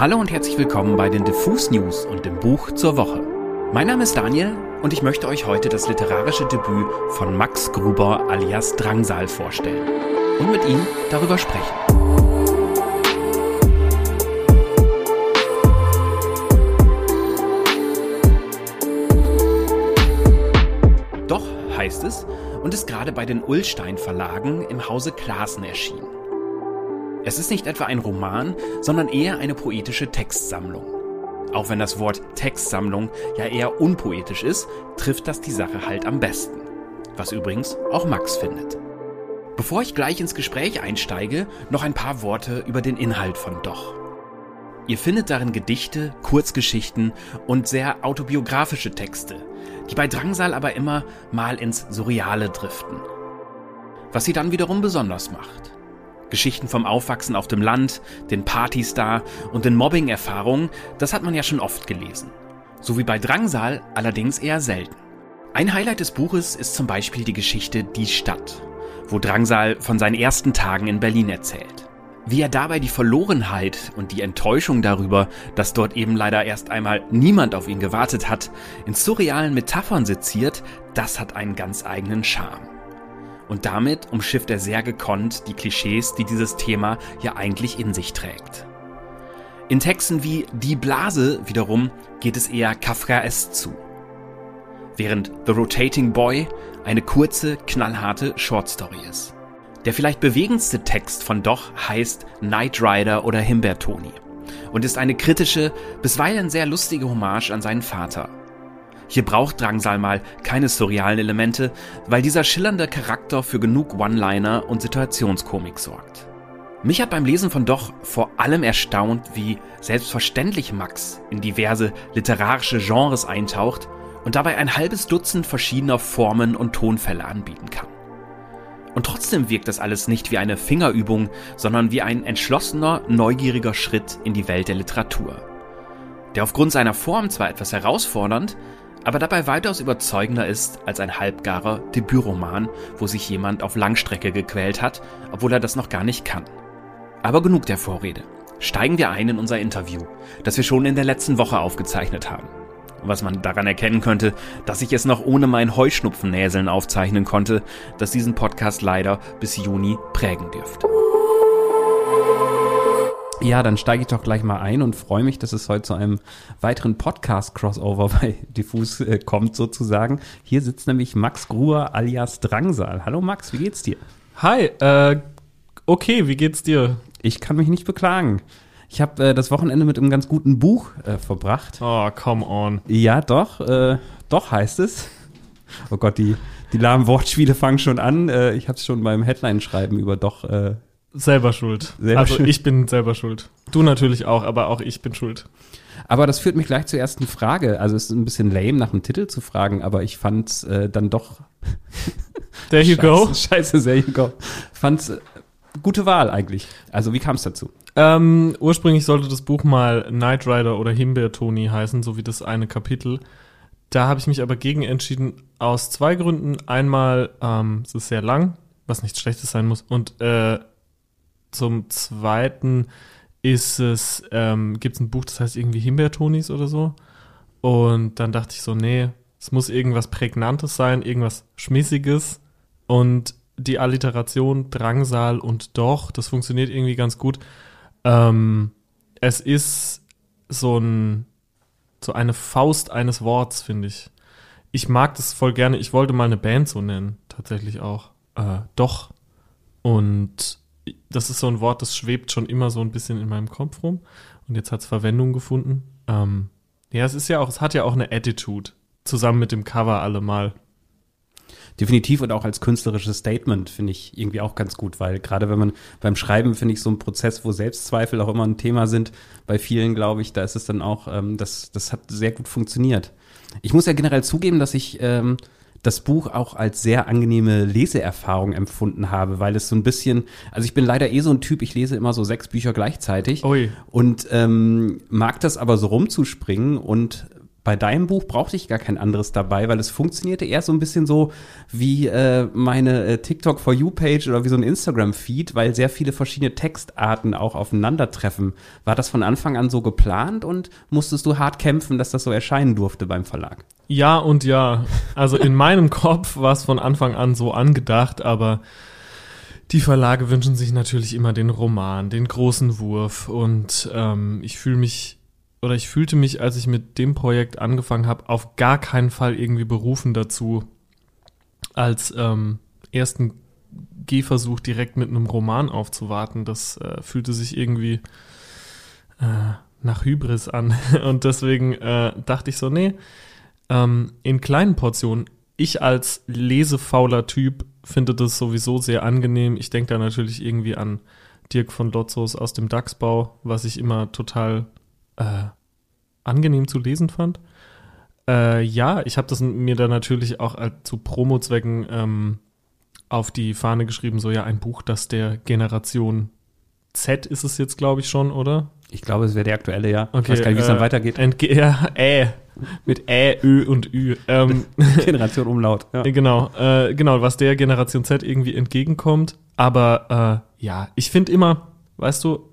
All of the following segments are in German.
Hallo und herzlich willkommen bei den Diffus News und dem Buch zur Woche. Mein Name ist Daniel und ich möchte euch heute das literarische Debüt von Max Gruber alias Drangsal vorstellen und mit ihm darüber sprechen. Doch heißt es und ist gerade bei den Ullstein Verlagen im Hause Klaassen erschienen. Es ist nicht etwa ein Roman, sondern eher eine poetische Textsammlung. Auch wenn das Wort Textsammlung ja eher unpoetisch ist, trifft das die Sache halt am besten. Was übrigens auch Max findet. Bevor ich gleich ins Gespräch einsteige, noch ein paar Worte über den Inhalt von Doch. Ihr findet darin Gedichte, Kurzgeschichten und sehr autobiografische Texte, die bei Drangsal aber immer mal ins Surreale driften. Was sie dann wiederum besonders macht. Geschichten vom Aufwachsen auf dem Land, den Partystar und den Mobbing-Erfahrungen, das hat man ja schon oft gelesen. So wie bei Drangsal allerdings eher selten. Ein Highlight des Buches ist zum Beispiel die Geschichte Die Stadt, wo Drangsal von seinen ersten Tagen in Berlin erzählt. Wie er dabei die Verlorenheit und die Enttäuschung darüber, dass dort eben leider erst einmal niemand auf ihn gewartet hat, in surrealen Metaphern seziert, das hat einen ganz eigenen Charme. Und damit umschifft er sehr gekonnt die Klischees, die dieses Thema ja eigentlich in sich trägt. In Texten wie Die Blase wiederum geht es eher Kafkaesk zu. Während The Rotating Boy eine kurze, knallharte Shortstory ist. Der vielleicht bewegendste Text von Doch heißt Knight Rider oder Himbeertoni und ist eine kritische, bisweilen sehr lustige Hommage an seinen Vater. Hier braucht Drangsal mal keine surrealen Elemente, weil dieser schillernde Charakter für genug One-Liner und Situationskomik sorgt. Mich hat beim Lesen von Doch vor allem erstaunt, wie selbstverständlich Max in diverse literarische Genres eintaucht und dabei ein halbes Dutzend verschiedener Formen und Tonfälle anbieten kann. Und trotzdem wirkt das alles nicht wie eine Fingerübung, sondern wie ein entschlossener, neugieriger Schritt in die Welt der Literatur. Der aufgrund seiner Form zwar etwas herausfordernd, aber dabei weitaus überzeugender ist als ein halbgarer Debütroman, wo sich jemand auf Langstrecke gequält hat, obwohl er das noch gar nicht kann. Aber genug der Vorrede. Steigen wir ein in unser Interview, das wir schon in der letzten Woche aufgezeichnet haben. Was man daran erkennen könnte, dass ich es noch ohne mein Heuschnupfennäseln aufzeichnen konnte, das diesen Podcast leider bis Juni prägen dürfte. Ja, dann steige ich doch gleich mal ein und freue mich, dass es heute zu einem weiteren Podcast-Crossover bei Diffus äh, kommt, sozusagen. Hier sitzt nämlich Max Gruer alias Drangsal. Hallo Max, wie geht's dir? Hi, äh, okay, wie geht's dir? Ich kann mich nicht beklagen. Ich habe äh, das Wochenende mit einem ganz guten Buch äh, verbracht. Oh, come on. Ja, doch, äh, doch heißt es. Oh Gott, die, die lahmen Wortspiele fangen schon an. Äh, ich habe es schon beim Headline-Schreiben über doch äh, Selber schuld. Selber also schuld. ich bin selber schuld. Du natürlich auch, aber auch ich bin schuld. Aber das führt mich gleich zur ersten Frage. Also es ist ein bisschen lame, nach dem Titel zu fragen, aber ich fand äh, dann doch. There you go. Scheiße, Scheiße, there you go. Fand's äh, gute Wahl eigentlich. Also wie kam es dazu? Ähm, ursprünglich sollte das Buch mal Knight Rider oder Himbeer-Toni heißen, so wie das eine Kapitel. Da habe ich mich aber gegen entschieden, aus zwei Gründen. Einmal, ähm, es ist sehr lang, was nichts Schlechtes sein muss. Und äh, zum Zweiten ist es, ähm, gibt es ein Buch, das heißt irgendwie Himbeertonis oder so. Und dann dachte ich so, nee, es muss irgendwas Prägnantes sein, irgendwas Schmissiges. Und die Alliteration Drangsal und Doch, das funktioniert irgendwie ganz gut. Ähm, es ist so ein, so eine Faust eines Worts, finde ich. Ich mag das voll gerne. Ich wollte mal eine Band so nennen, tatsächlich auch. Äh, Doch. Und das ist so ein Wort, das schwebt schon immer so ein bisschen in meinem Kopf rum. Und jetzt hat es Verwendung gefunden. Ähm, ja, es ist ja auch, es hat ja auch eine Attitude. Zusammen mit dem Cover allemal. Definitiv und auch als künstlerisches Statement finde ich irgendwie auch ganz gut, weil gerade wenn man beim Schreiben finde ich so ein Prozess, wo Selbstzweifel auch immer ein Thema sind, bei vielen glaube ich, da ist es dann auch, ähm, das, das hat sehr gut funktioniert. Ich muss ja generell zugeben, dass ich ähm, das Buch auch als sehr angenehme Leseerfahrung empfunden habe, weil es so ein bisschen, also ich bin leider eh so ein Typ, ich lese immer so sechs Bücher gleichzeitig Ui. und ähm, mag das aber so rumzuspringen und bei deinem Buch brauchte ich gar kein anderes dabei, weil es funktionierte eher so ein bisschen so wie äh, meine äh, TikTok for You Page oder wie so ein Instagram Feed, weil sehr viele verschiedene Textarten auch aufeinandertreffen. War das von Anfang an so geplant und musstest du hart kämpfen, dass das so erscheinen durfte beim Verlag? Ja und ja. Also in meinem Kopf war es von Anfang an so angedacht, aber die Verlage wünschen sich natürlich immer den Roman, den großen Wurf und ähm, ich fühle mich oder ich fühlte mich, als ich mit dem Projekt angefangen habe, auf gar keinen Fall irgendwie berufen dazu, als ähm, ersten Gehversuch direkt mit einem Roman aufzuwarten. Das äh, fühlte sich irgendwie äh, nach Hybris an. Und deswegen äh, dachte ich so, nee, ähm, in kleinen Portionen. Ich als lesefauler Typ finde das sowieso sehr angenehm. Ich denke da natürlich irgendwie an Dirk von Lotzos aus dem DAX-Bau, was ich immer total äh, angenehm zu lesen fand. Äh, ja, ich habe das mir dann natürlich auch äh, zu Promo-Zwecken ähm, auf die Fahne geschrieben, so ja, ein Buch, das der Generation Z ist es jetzt, glaube ich, schon, oder? Ich glaube, es wäre der aktuelle, ja. Okay, ich weiß gar nicht, wie es äh, dann weitergeht. Entge ja, Ä. Mit Ä, Ö und Ü. Ähm, Generation Umlaut. Ja. Genau, äh, genau, was der Generation Z irgendwie entgegenkommt. Aber äh, ja, ich finde immer, weißt du,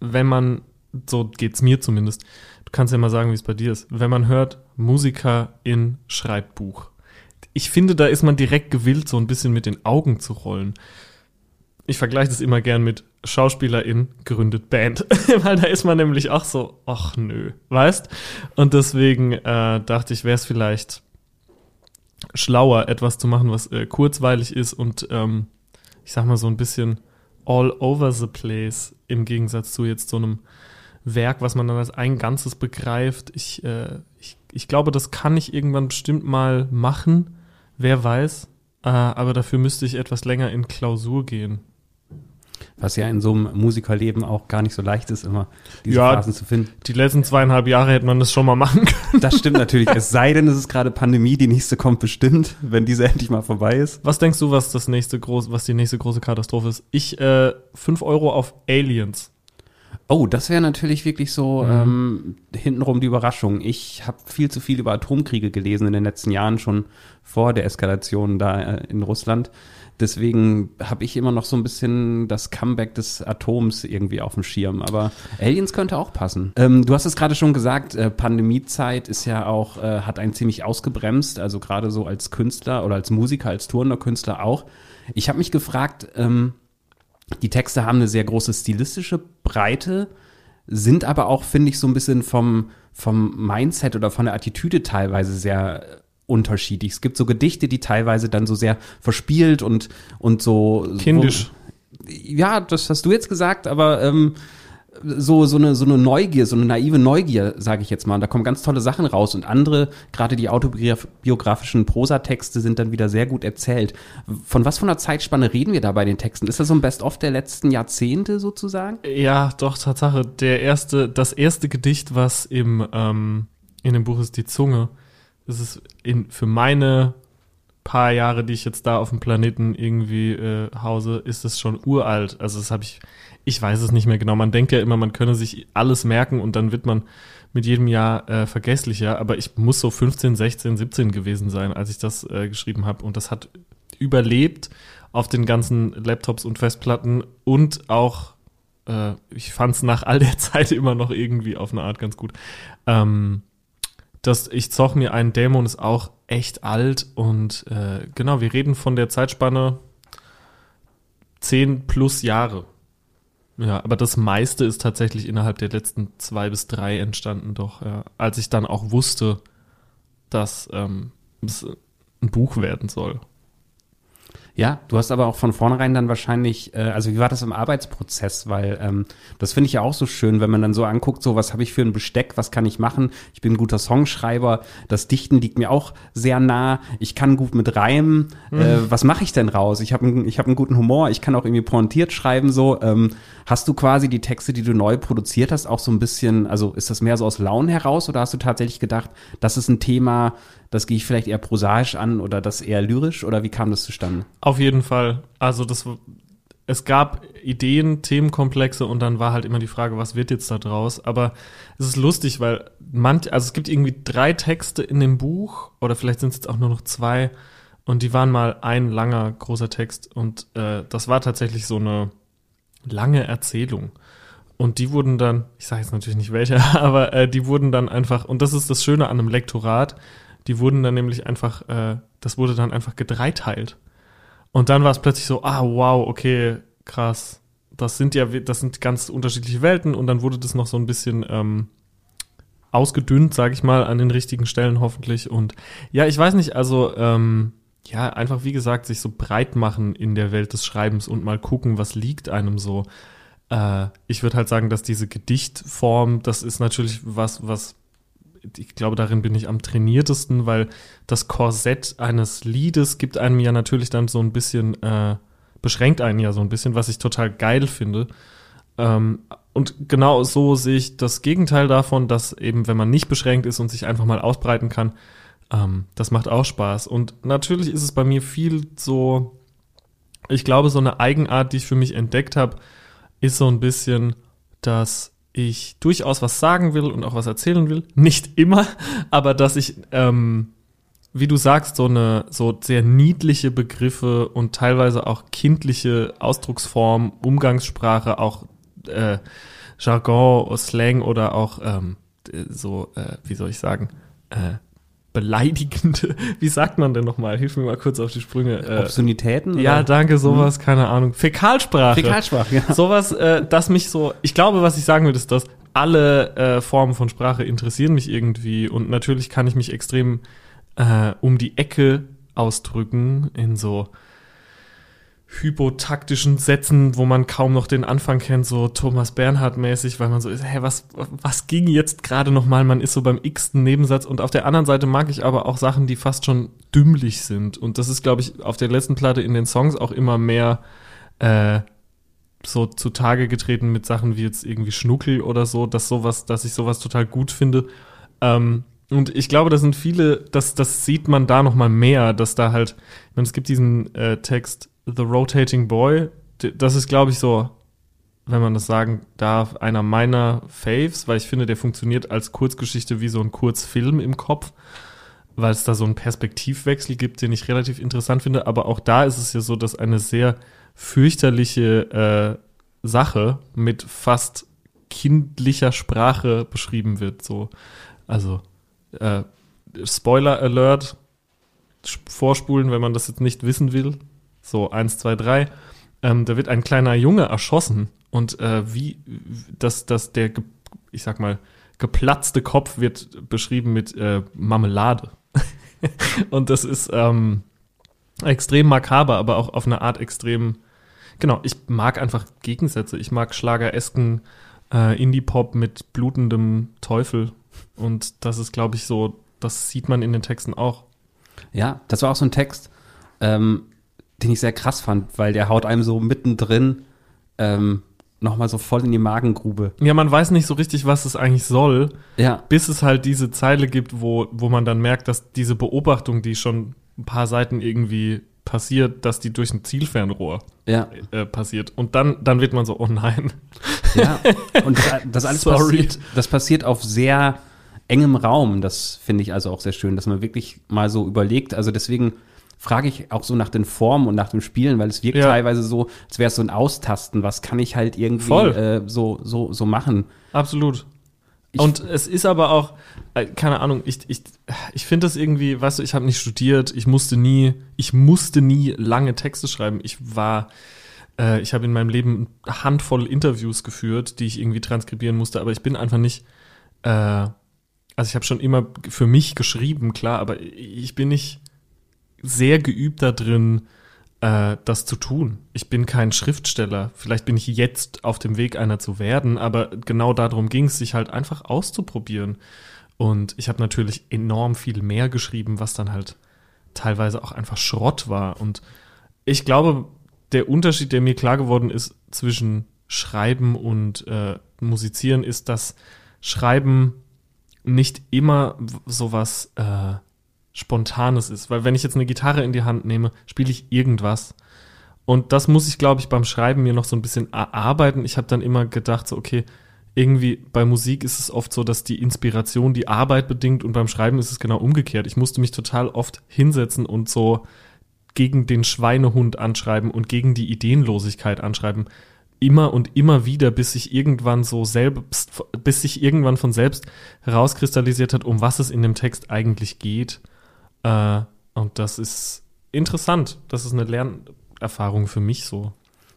wenn man, so geht's mir zumindest, du kannst ja mal sagen, wie es bei dir ist, wenn man hört, Musiker in Schreibbuch. Ich finde, da ist man direkt gewillt, so ein bisschen mit den Augen zu rollen. Ich vergleiche das immer gern mit Schauspielerin gründet Band, weil da ist man nämlich auch so, ach nö, weißt? Und deswegen äh, dachte ich, wäre es vielleicht schlauer, etwas zu machen, was äh, kurzweilig ist und ähm, ich sag mal so ein bisschen all over the place im Gegensatz zu jetzt so einem Werk, was man dann als ein Ganzes begreift. Ich, äh, ich, ich glaube, das kann ich irgendwann bestimmt mal machen, wer weiß. Äh, aber dafür müsste ich etwas länger in Klausur gehen. Was ja in so einem Musikerleben auch gar nicht so leicht ist, immer diese Ja. Phasen zu finden. Die letzten zweieinhalb Jahre hätte man das schon mal machen können. Das stimmt natürlich. Es sei denn, es ist gerade Pandemie, die nächste kommt bestimmt, wenn diese endlich mal vorbei ist. Was denkst du, was das nächste groß, was die nächste große Katastrophe ist? Ich äh, 5 Euro auf Aliens. Oh, das wäre natürlich wirklich so Mhm. ähm, hintenrum die Überraschung. Ich habe viel zu viel über Atomkriege gelesen in den letzten Jahren, schon vor der Eskalation da äh, in Russland. Deswegen habe ich immer noch so ein bisschen das Comeback des Atoms irgendwie auf dem Schirm. Aber Aliens könnte auch passen. Ähm, du hast es gerade schon gesagt, äh, Pandemiezeit ist ja auch, äh, hat einen ziemlich ausgebremst, also gerade so als Künstler oder als Musiker, als tourender Künstler auch. Ich habe mich gefragt, ähm, die Texte haben eine sehr große stilistische Breite, sind aber auch, finde ich, so ein bisschen vom, vom Mindset oder von der Attitüde teilweise sehr äh, unterschiedlich. Es gibt so Gedichte, die teilweise dann so sehr verspielt und, und so. Kindisch. Wo, ja, das hast du jetzt gesagt, aber ähm, so, so, eine, so eine Neugier, so eine naive Neugier, sage ich jetzt mal. Und da kommen ganz tolle Sachen raus. Und andere, gerade die autobiografischen Prosatexte, sind dann wieder sehr gut erzählt. Von was von einer Zeitspanne reden wir da bei den Texten? Ist das so ein Best-of der letzten Jahrzehnte sozusagen? Ja, doch, Tatsache. Der erste, das erste Gedicht, was im, ähm, in dem Buch ist, die Zunge. Das ist in, für meine paar Jahre, die ich jetzt da auf dem Planeten irgendwie äh, hause, ist es schon uralt. Also das habe ich, ich weiß es nicht mehr genau. Man denkt ja immer, man könne sich alles merken und dann wird man mit jedem Jahr äh, vergesslicher. Aber ich muss so 15, 16, 17 gewesen sein, als ich das äh, geschrieben habe. Und das hat überlebt auf den ganzen Laptops und Festplatten und auch, äh, ich fand es nach all der Zeit immer noch irgendwie auf eine Art ganz gut. Ähm, das Ich zoch mir einen Dämon ist auch echt alt und äh, genau, wir reden von der Zeitspanne 10 plus Jahre. Ja, aber das meiste ist tatsächlich innerhalb der letzten zwei bis drei entstanden, doch, ja. Als ich dann auch wusste, dass ähm, es ein Buch werden soll. Ja, du hast aber auch von vornherein dann wahrscheinlich, äh, also wie war das im Arbeitsprozess? Weil ähm, das finde ich ja auch so schön, wenn man dann so anguckt, so was habe ich für ein Besteck, was kann ich machen? Ich bin ein guter Songschreiber, das Dichten liegt mir auch sehr nah, ich kann gut mit Reimen. Äh, was mache ich denn raus? Ich habe ich hab einen guten Humor, ich kann auch irgendwie pointiert schreiben so. Ähm, hast du quasi die Texte, die du neu produziert hast, auch so ein bisschen, also ist das mehr so aus Launen heraus oder hast du tatsächlich gedacht, das ist ein Thema, das gehe ich vielleicht eher prosaisch an oder das eher lyrisch oder wie kam das zustande? Auf jeden Fall. Also das es gab Ideen, Themenkomplexe und dann war halt immer die Frage, was wird jetzt da draus? Aber es ist lustig, weil manch, also es gibt irgendwie drei Texte in dem Buch oder vielleicht sind es jetzt auch nur noch zwei und die waren mal ein langer großer Text und äh, das war tatsächlich so eine lange Erzählung. Und die wurden dann, ich sage jetzt natürlich nicht welche, aber äh, die wurden dann einfach, und das ist das Schöne an einem Lektorat, die wurden dann nämlich einfach, äh, das wurde dann einfach gedreiteilt. Und dann war es plötzlich so, ah, wow, okay, krass. Das sind ja, das sind ganz unterschiedliche Welten und dann wurde das noch so ein bisschen ähm, ausgedünnt, sage ich mal, an den richtigen Stellen hoffentlich. Und ja, ich weiß nicht, also ähm, ja, einfach wie gesagt, sich so breit machen in der Welt des Schreibens und mal gucken, was liegt einem so. Äh, ich würde halt sagen, dass diese Gedichtform, das ist natürlich was, was ich glaube, darin bin ich am trainiertesten, weil das Korsett eines Liedes gibt einem ja natürlich dann so ein bisschen, äh, beschränkt einen ja so ein bisschen, was ich total geil finde. Ähm, und genau so sehe ich das Gegenteil davon, dass eben, wenn man nicht beschränkt ist und sich einfach mal ausbreiten kann, ähm, das macht auch Spaß. Und natürlich ist es bei mir viel so, ich glaube, so eine Eigenart, die ich für mich entdeckt habe, ist so ein bisschen, dass ich durchaus was sagen will und auch was erzählen will. Nicht immer, aber dass ich, ähm, wie du sagst, so eine so sehr niedliche Begriffe und teilweise auch kindliche Ausdrucksform, Umgangssprache, auch äh, Jargon, Slang oder auch ähm, so, äh, wie soll ich sagen, äh, beleidigende, wie sagt man denn nochmal? Hilf mir mal kurz auf die Sprünge. Äh, Obszönitäten? Ja, danke, sowas, hm. keine Ahnung. Fäkalsprache. Fäkalsprache, ja. Sowas, äh, das mich so, ich glaube, was ich sagen will, ist, dass alle äh, Formen von Sprache interessieren mich irgendwie und natürlich kann ich mich extrem äh, um die Ecke ausdrücken in so hypotaktischen Sätzen, wo man kaum noch den Anfang kennt, so Thomas Bernhard mäßig, weil man so ist, hä, was, was ging jetzt gerade nochmal? Man ist so beim x-ten Nebensatz und auf der anderen Seite mag ich aber auch Sachen, die fast schon dümmlich sind und das ist, glaube ich, auf der letzten Platte in den Songs auch immer mehr äh, so zutage getreten mit Sachen wie jetzt irgendwie Schnuckel oder so, dass sowas, dass ich sowas total gut finde. Ähm, und ich glaube, da sind viele, das, das sieht man da nochmal mehr, dass da halt, ich meine, es gibt diesen äh, Text, The Rotating Boy, das ist, glaube ich, so, wenn man das sagen darf, einer meiner Faves, weil ich finde, der funktioniert als Kurzgeschichte wie so ein Kurzfilm im Kopf, weil es da so einen Perspektivwechsel gibt, den ich relativ interessant finde. Aber auch da ist es ja so, dass eine sehr fürchterliche äh, Sache mit fast kindlicher Sprache beschrieben wird. So, also äh, Spoiler Alert, vorspulen, wenn man das jetzt nicht wissen will. So, eins, zwei, drei. Ähm, da wird ein kleiner Junge erschossen und äh, wie, dass, dass der, ich sag mal, geplatzte Kopf wird beschrieben mit äh, Marmelade. und das ist ähm, extrem makaber, aber auch auf eine Art extrem, genau, ich mag einfach Gegensätze. Ich mag schlageresken äh, Indie-Pop mit blutendem Teufel. Und das ist, glaube ich, so, das sieht man in den Texten auch. Ja, das war auch so ein Text, ähm, den ich sehr krass fand, weil der haut einem so mittendrin ähm, nochmal so voll in die Magengrube. Ja, man weiß nicht so richtig, was es eigentlich soll, ja. bis es halt diese Zeile gibt, wo, wo man dann merkt, dass diese Beobachtung, die schon ein paar Seiten irgendwie passiert, dass die durch ein Zielfernrohr ja. äh, passiert. Und dann, dann wird man so, oh nein. Ja, und das, das alles passiert, das passiert auf sehr engem Raum. Das finde ich also auch sehr schön, dass man wirklich mal so überlegt. Also deswegen frage ich auch so nach den Formen und nach dem Spielen, weil es wirkt ja. teilweise so, als wäre es so ein Austasten. Was kann ich halt irgendwie äh, so, so, so machen? Absolut. Ich und es ist aber auch, äh, keine Ahnung, ich, ich, ich finde das irgendwie, weißt du, ich habe nicht studiert, ich musste nie, ich musste nie lange Texte schreiben. Ich war, äh, ich habe in meinem Leben eine Handvoll Interviews geführt, die ich irgendwie transkribieren musste, aber ich bin einfach nicht, äh, also ich habe schon immer für mich geschrieben, klar, aber ich bin nicht sehr geübt da drin, äh, das zu tun. Ich bin kein Schriftsteller. Vielleicht bin ich jetzt auf dem Weg, einer zu werden, aber genau darum ging es, sich halt einfach auszuprobieren. Und ich habe natürlich enorm viel mehr geschrieben, was dann halt teilweise auch einfach Schrott war. Und ich glaube, der Unterschied, der mir klar geworden ist zwischen Schreiben und äh, Musizieren, ist, dass Schreiben nicht immer sowas äh, Spontanes ist. Weil wenn ich jetzt eine Gitarre in die Hand nehme, spiele ich irgendwas. Und das muss ich, glaube ich, beim Schreiben mir noch so ein bisschen erarbeiten. Ich habe dann immer gedacht, so, okay, irgendwie bei Musik ist es oft so, dass die Inspiration die Arbeit bedingt und beim Schreiben ist es genau umgekehrt. Ich musste mich total oft hinsetzen und so gegen den Schweinehund anschreiben und gegen die Ideenlosigkeit anschreiben. Immer und immer wieder, bis sich irgendwann so selbst, bis sich irgendwann von selbst herauskristallisiert hat, um was es in dem Text eigentlich geht. Äh, und das ist interessant. Das ist eine Lernerfahrung für mich so.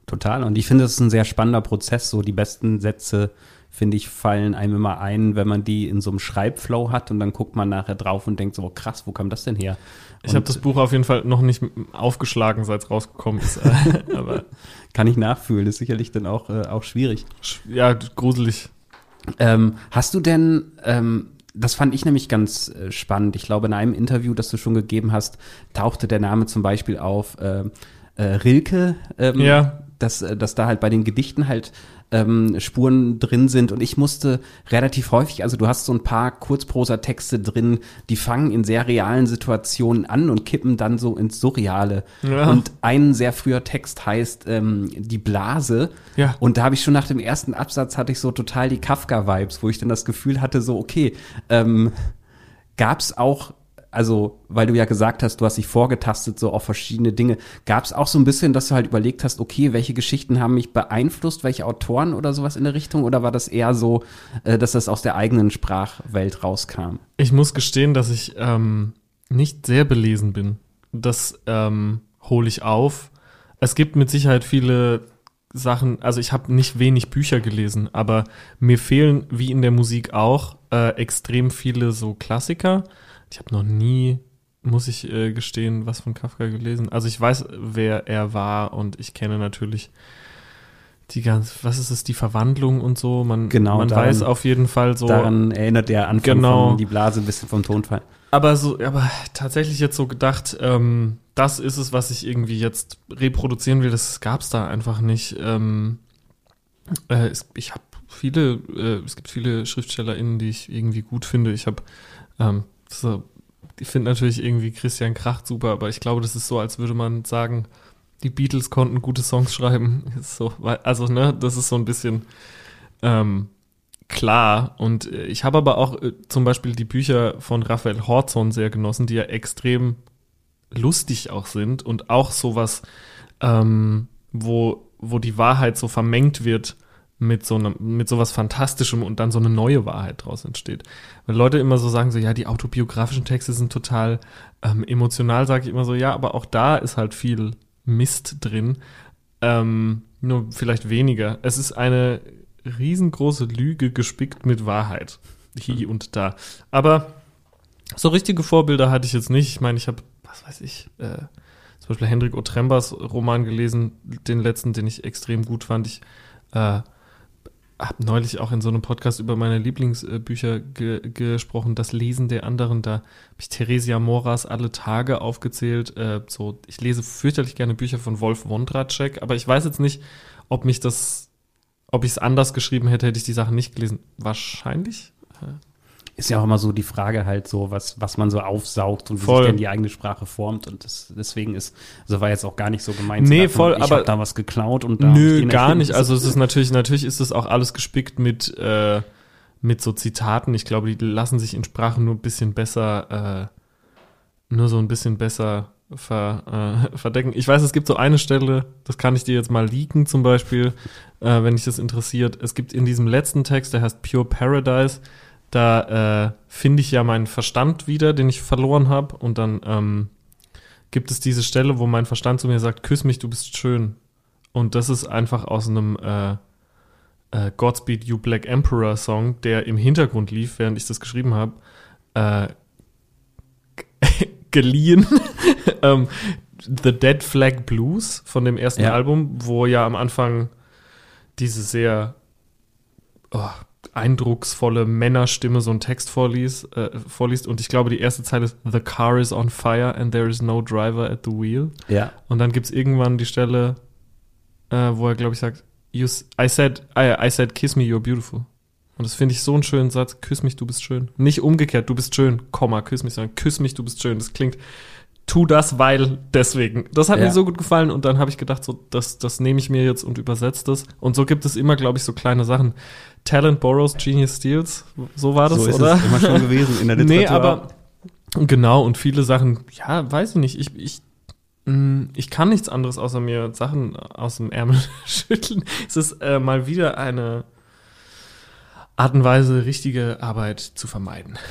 Total. Und ich finde, das ist ein sehr spannender Prozess, so die besten Sätze finde ich, fallen einem immer ein, wenn man die in so einem Schreibflow hat und dann guckt man nachher drauf und denkt so, krass, wo kam das denn her? Ich habe das Buch auf jeden Fall noch nicht aufgeschlagen, seit es rausgekommen ist. Aber kann ich nachfühlen, ist sicherlich dann auch, äh, auch schwierig. Ja, gruselig. Ähm, hast du denn, ähm, das fand ich nämlich ganz äh, spannend. Ich glaube, in einem Interview, das du schon gegeben hast, tauchte der Name zum Beispiel auf äh, äh, Rilke. Ähm, ja. Dass, äh, dass da halt bei den Gedichten halt ähm, Spuren drin sind. Und ich musste relativ häufig, also du hast so ein paar Kurzprosa-Texte drin, die fangen in sehr realen Situationen an und kippen dann so ins Surreale. Ja. Und ein sehr früher Text heißt ähm, Die Blase. Ja. Und da habe ich schon nach dem ersten Absatz hatte ich so total die Kafka-Vibes, wo ich dann das Gefühl hatte, so, okay, ähm, gab es auch also, weil du ja gesagt hast, du hast dich vorgetastet so auf verschiedene Dinge. Gab es auch so ein bisschen, dass du halt überlegt hast, okay, welche Geschichten haben mich beeinflusst, welche Autoren oder sowas in der Richtung? Oder war das eher so, äh, dass das aus der eigenen Sprachwelt rauskam? Ich muss gestehen, dass ich ähm, nicht sehr belesen bin. Das ähm, hole ich auf. Es gibt mit Sicherheit viele Sachen, also ich habe nicht wenig Bücher gelesen, aber mir fehlen, wie in der Musik auch, äh, extrem viele so Klassiker ich habe noch nie, muss ich äh, gestehen, was von Kafka gelesen. Also ich weiß, wer er war und ich kenne natürlich die ganz, was ist es, die Verwandlung und so. Man, genau, man daran, weiß auf jeden Fall so. Daran erinnert der Anfang genau, von die Blase ein bisschen vom Tonfall. Aber so, aber tatsächlich jetzt so gedacht, ähm, das ist es, was ich irgendwie jetzt reproduzieren will. Das gab es da einfach nicht. Ähm, äh, es, ich habe viele, äh, es gibt viele SchriftstellerInnen, die ich irgendwie gut finde. Ich habe ähm, so, ich finde natürlich irgendwie Christian Kracht super, aber ich glaube, das ist so, als würde man sagen, die Beatles konnten gute Songs schreiben. So, also, ne, das ist so ein bisschen ähm, klar. Und äh, ich habe aber auch äh, zum Beispiel die Bücher von Raphael Horzon sehr genossen, die ja extrem lustig auch sind und auch sowas, ähm, wo, wo die Wahrheit so vermengt wird mit so einem, mit sowas Fantastischem und dann so eine neue Wahrheit draus entsteht. Weil Leute immer so sagen, so ja, die autobiografischen Texte sind total ähm, emotional, sage ich immer so, ja, aber auch da ist halt viel Mist drin. Ähm, nur vielleicht weniger. Es ist eine riesengroße Lüge gespickt mit Wahrheit. Hier und da. Aber so richtige Vorbilder hatte ich jetzt nicht. Ich meine, ich habe, was weiß ich, äh, zum Beispiel Hendrik Otrembas Roman gelesen, den letzten, den ich extrem gut fand. Ich äh, habe neulich auch in so einem Podcast über meine Lieblingsbücher ge gesprochen, das Lesen der anderen. Da habe ich Theresia Moras alle Tage aufgezählt. Äh, so, ich lese fürchterlich gerne Bücher von Wolf Wondracek, aber ich weiß jetzt nicht, ob mich das, ob ich es anders geschrieben hätte, hätte ich die Sachen nicht gelesen. Wahrscheinlich. Ist ja auch immer so die Frage halt so, was, was man so aufsaugt und wie voll. sich denn die eigene Sprache formt. Und das, deswegen ist, also war jetzt auch gar nicht so gemeint. Nee, davon, voll, ich aber. da was geklaut und da. Nö, gar nicht. Also es ist natürlich, natürlich ist es auch alles gespickt mit, äh, mit so Zitaten. Ich glaube, die lassen sich in Sprachen nur ein bisschen besser, äh, nur so ein bisschen besser ver, äh, verdecken. Ich weiß, es gibt so eine Stelle, das kann ich dir jetzt mal leaken zum Beispiel, äh, wenn dich das interessiert. Es gibt in diesem letzten Text, der heißt Pure Paradise, da äh, finde ich ja meinen Verstand wieder, den ich verloren habe. Und dann ähm, gibt es diese Stelle, wo mein Verstand zu mir sagt, küss mich, du bist schön. Und das ist einfach aus einem äh, äh, Godspeed You Black Emperor Song, der im Hintergrund lief, während ich das geschrieben habe, äh, geliehen. ähm, The Dead Flag Blues von dem ersten ja. Album, wo ja am Anfang diese sehr oh, eindrucksvolle Männerstimme so einen Text vorliest, äh, vorliest. Und ich glaube, die erste Zeile ist The car is on fire and there is no driver at the wheel. Ja. Und dann gibt es irgendwann die Stelle, äh, wo er, glaube ich, sagt, you, I, said, I, I said, kiss me, you're beautiful. Und das finde ich so einen schönen Satz, küss mich, du bist schön. Nicht umgekehrt, du bist schön, Komma, küss mich, sondern küss mich, du bist schön. Das klingt tu das, weil deswegen. Das hat Ja. mir so gut gefallen und dann habe ich gedacht, so, das, das nehme ich mir jetzt und übersetze das. Und so gibt es immer, glaube ich, so kleine Sachen. Talent borrows, Genius steals. So war das, so ist oder? es immer schon gewesen in der Literatur. Nee, aber genau, und viele Sachen, ja, weiß ich nicht. Ich, ich, mh, ich kann nichts anderes außer mir Sachen aus dem Ärmel schütteln. Es ist äh, mal wieder eine Art und Weise, richtige Arbeit zu vermeiden.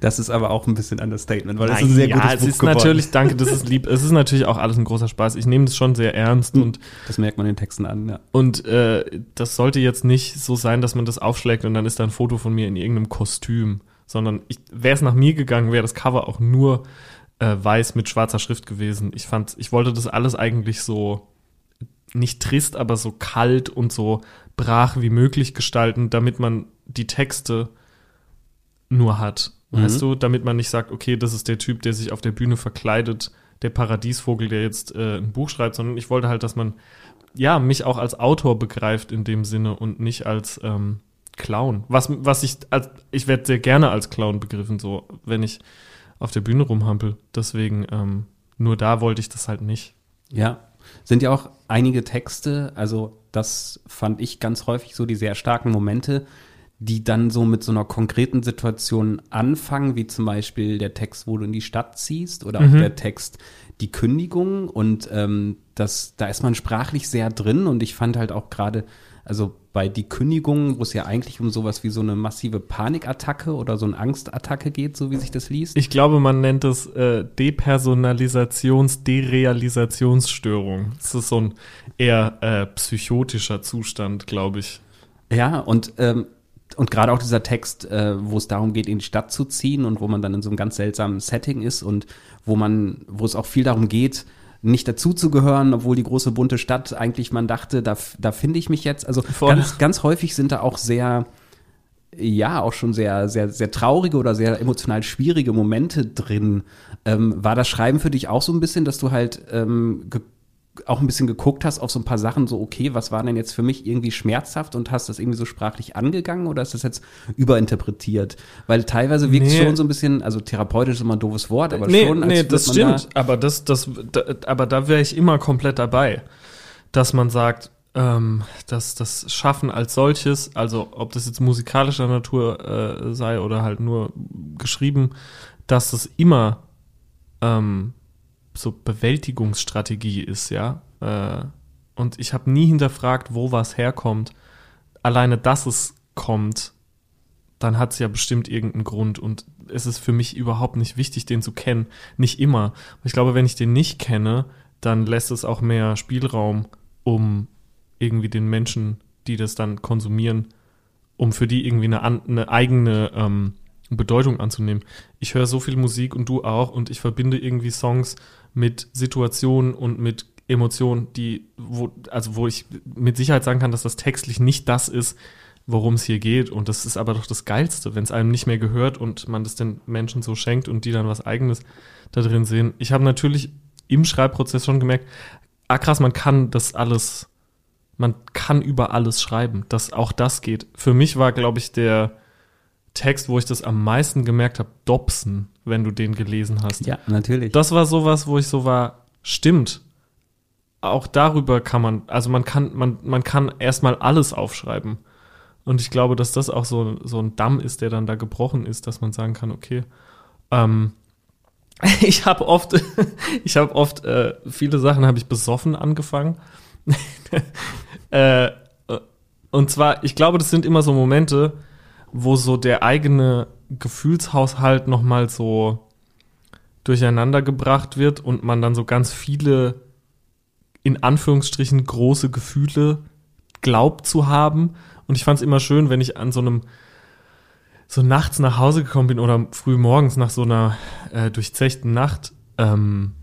Das ist aber auch ein bisschen Understatement, weil es ist ein sehr ja, gutes es Buch ist geworden. natürlich, danke, das ist lieb. Es ist natürlich auch alles ein großer Spaß. Ich nehme das schon sehr ernst und Das merkt man in den Texten an, ja. Und äh, das sollte jetzt nicht so sein, dass man das aufschlägt und dann ist da ein Foto von mir in irgendeinem Kostüm, sondern wäre es nach mir gegangen, wäre das Cover auch nur äh, weiß mit schwarzer Schrift gewesen. Ich fand, ich wollte das alles eigentlich so nicht trist, aber so kalt und so brach wie möglich gestalten, damit man die Texte nur hat. Mhm. Weißt du, damit man nicht sagt, okay, das ist der Typ, der sich auf der Bühne verkleidet, der Paradiesvogel, der jetzt äh, ein Buch schreibt, sondern ich wollte halt, dass man ja mich auch als Autor begreift in dem Sinne und nicht als ähm, Clown. Was, was ich als ich werde sehr gerne als Clown begriffen, so wenn ich auf der Bühne rumhampel. Deswegen ähm, nur da wollte ich das halt nicht. Ja, sind ja auch einige Texte, also das fand ich ganz häufig so, die sehr starken Momente, die dann so mit so einer konkreten Situation anfangen, wie zum Beispiel der Text, wo du in die Stadt ziehst oder auch der Text die Kündigung und ähm, das, da ist man sprachlich sehr drin und ich fand halt auch gerade, also bei die Kündigung, wo es ja eigentlich um sowas wie so eine massive Panikattacke oder so eine Angstattacke geht, so wie sich das liest. Ich glaube, man nennt es äh, Depersonalisations-, Derealisationsstörung. Das ist so ein eher äh, psychotischer Zustand, glaube ich. Ja, und, ähm, und gerade auch dieser Text, äh, wo es darum geht, in die Stadt zu ziehen und wo man dann in so einem ganz seltsamen Setting ist und wo man, wo es auch viel darum geht, nicht dazuzugehören, obwohl die große bunte Stadt eigentlich man dachte, da, da finde ich mich jetzt. Also Voll. ganz, ganz häufig sind da auch sehr, ja, auch schon sehr, sehr, sehr traurige oder sehr emotional schwierige Momente drin. Ähm, war das Schreiben für dich auch so ein bisschen, dass du halt ähm, auch ein bisschen geguckt hast auf so ein paar Sachen, so, okay, was war denn jetzt für mich irgendwie schmerzhaft und hast das irgendwie so sprachlich angegangen oder ist das jetzt überinterpretiert? Weil teilweise wirkt es Nee. schon so ein bisschen, also therapeutisch ist immer ein doofes Wort, aber nee, schon, als nee, das man da- stimmt. aber das, das, da, aber da wäre ich immer komplett dabei, dass man sagt, ähm, dass das Schaffen als solches, also ob das jetzt musikalischer Natur äh, sei oder halt nur geschrieben, dass das immer ähm, so Bewältigungsstrategie ist, ja. Äh, und ich habe nie hinterfragt, wo was herkommt. Alleine, dass es kommt, dann hat es ja bestimmt irgendeinen Grund und es ist für mich überhaupt nicht wichtig, den zu kennen. Nicht immer. Ich glaube, wenn ich den nicht kenne, dann lässt es auch mehr Spielraum, um irgendwie den Menschen, die das dann konsumieren, um für die irgendwie eine, eine eigene ähm, Bedeutung anzunehmen. Ich höre so viel Musik und du auch und ich verbinde irgendwie Songs mit Situationen und mit Emotionen, die, wo, also wo ich mit Sicherheit sagen kann, dass das textlich nicht das ist, worum es hier geht. Und das ist aber doch das Geilste, wenn es einem nicht mehr gehört und man das den Menschen so schenkt und die dann was Eigenes da drin sehen. Ich habe natürlich im Schreibprozess schon gemerkt, ah krass, man kann das alles, man kann über alles schreiben, dass auch das geht. Für mich war, glaube ich, der Text, wo ich das am meisten gemerkt habe, Dobson, wenn du den gelesen hast. Ja, natürlich. Das war sowas, wo ich so war, stimmt. Auch darüber kann man, also man kann, man, man kann erstmal alles aufschreiben. Und ich glaube, dass das auch so, so ein Damm ist, der dann da gebrochen ist, dass man sagen kann, okay, ähm, ich habe oft, ich habe oft, äh, viele Sachen habe ich besoffen angefangen. äh, und zwar, ich glaube, das sind immer so Momente, wo so der eigene Gefühlshaushalt nochmal so durcheinander gebracht wird und man dann so ganz viele, in Anführungsstrichen, große Gefühle glaubt zu haben. Und ich fand es immer schön, wenn ich an so einem, so nachts nach Hause gekommen bin oder früh morgens nach so einer äh, durchzechten Nacht, ähm,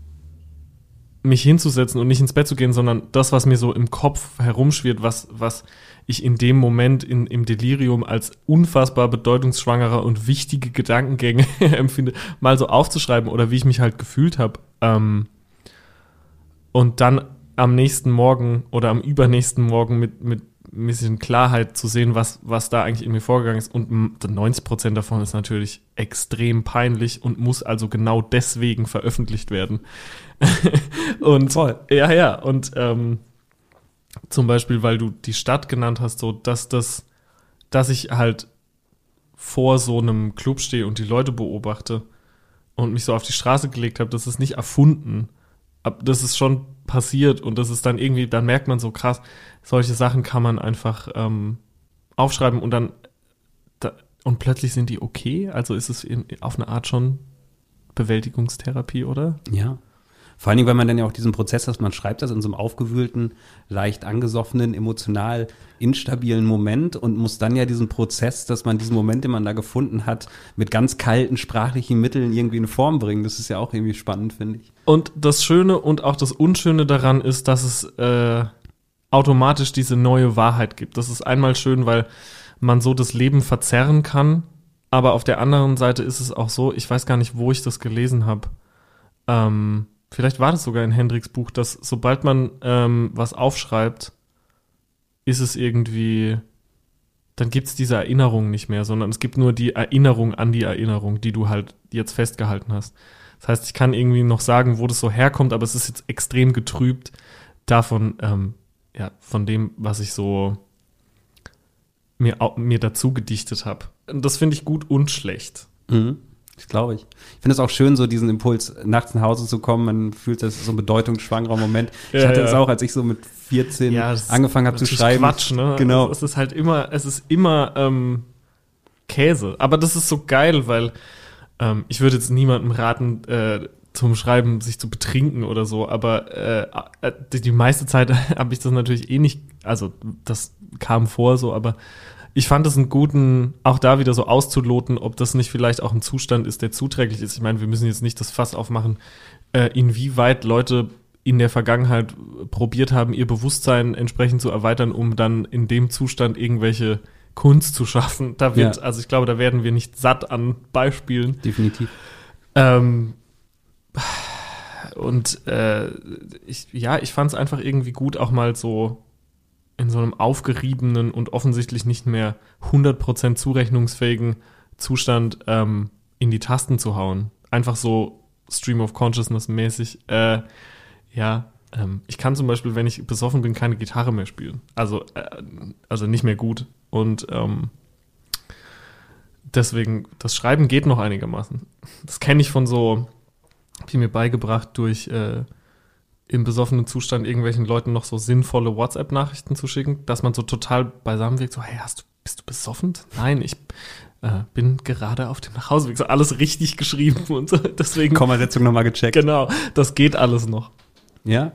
mich hinzusetzen und nicht ins Bett zu gehen, sondern das, was mir so im Kopf herumschwirrt, was, was ich in dem Moment in, im Delirium als unfassbar bedeutungsschwangerer und wichtige Gedankengänge empfinde, mal so aufzuschreiben oder wie ich mich halt gefühlt habe. Ähm, und dann am nächsten Morgen oder am übernächsten Morgen mit, mit ein bisschen Klarheit zu sehen, was, was da eigentlich in mir vorgegangen ist. Und 90 Prozent davon ist natürlich extrem peinlich und muss also genau deswegen veröffentlicht werden. und Voll. ja, ja. Und ähm, zum Beispiel, weil du die Stadt genannt hast, so dass das, dass ich halt vor so einem Club stehe und die Leute beobachte und mich so auf die Straße gelegt habe, das ist nicht erfunden. Das ist schon passiert und das ist dann irgendwie, dann merkt man so krass, solche Sachen kann man einfach ähm, aufschreiben und dann da, und plötzlich sind die okay. Also ist es in, auf eine Art schon Bewältigungstherapie, oder? Ja. Vor allen Dingen, weil man dann ja auch diesen Prozess hat, man schreibt das in so einem aufgewühlten, leicht angesoffenen, emotional instabilen Moment und muss dann ja diesen Prozess, dass man diesen Moment, den man da gefunden hat, mit ganz kalten sprachlichen Mitteln irgendwie in Form bringen. Das ist ja auch irgendwie spannend, finde ich. Und das Schöne und auch das Unschöne daran ist, dass es äh, automatisch diese neue Wahrheit gibt. Das ist einmal schön, weil man so das Leben verzerren kann, aber auf der anderen Seite ist es auch so, ich weiß gar nicht, wo ich das gelesen habe. Ähm, vielleicht war das sogar in Hendricks Buch, dass sobald man ähm, was aufschreibt, ist es irgendwie, dann gibt es diese Erinnerung nicht mehr, sondern es gibt nur die Erinnerung an die Erinnerung, die du halt jetzt festgehalten hast. Das heißt, ich kann irgendwie noch sagen, wo das so herkommt, aber es ist jetzt extrem getrübt davon, ähm, ja, von dem, was ich so mir, mir dazu gedichtet habe. Das finde ich gut und schlecht. Mhm. Das glaube ich. Ich finde es auch schön, so diesen Impuls, nachts nach Hause zu kommen. Man fühlt das ist so ein bedeutungsschwangerer Moment. Ja, ich hatte ja. es auch, als ich so mit 14 Ja, angefangen habe zu schreiben. Quatsch, ne? Genau. Also es ist halt immer, es ist immer ähm, Käse. Aber das ist so geil, weil ähm, ich würde jetzt niemandem raten, äh, zum Schreiben sich zu betrinken oder so, aber äh, äh, die, die meiste Zeit habe ich das natürlich eh nicht, also das kam vor so, aber ich fand es einen guten, auch da wieder so auszuloten, ob das nicht vielleicht auch ein Zustand ist, der zuträglich ist. Ich meine, wir müssen jetzt nicht das Fass aufmachen, äh, inwieweit Leute in der Vergangenheit probiert haben, ihr Bewusstsein entsprechend zu erweitern, um dann in dem Zustand irgendwelche Kunst zu schaffen. Da wird, Ja. also ich glaube, da werden wir nicht satt an Beispielen. Definitiv. Ähm, und äh, ich, ja, ich fand es einfach irgendwie gut, auch mal so in so einem aufgeriebenen und offensichtlich nicht mehr 100% zurechnungsfähigen Zustand ähm, in die Tasten zu hauen. Einfach so Stream of Consciousness mäßig. Äh, ja, ähm, ich kann zum Beispiel, wenn ich besoffen bin, keine Gitarre mehr spielen. Also, äh, also nicht mehr gut. Und ähm, deswegen, das Schreiben geht noch einigermaßen. Das kenne ich von so, ich mir beigebracht, durch äh, im besoffenen Zustand irgendwelchen Leuten noch so sinnvolle WhatsApp-Nachrichten zu schicken, dass man so total beisammen wirkt, so, hey, hast du, bist du besoffen? Nein, ich äh, bin gerade auf dem Nachhauseweg. So alles richtig geschrieben und so. Deswegen, Kommasetzung nochmal gecheckt. genau, das geht alles noch. Ja.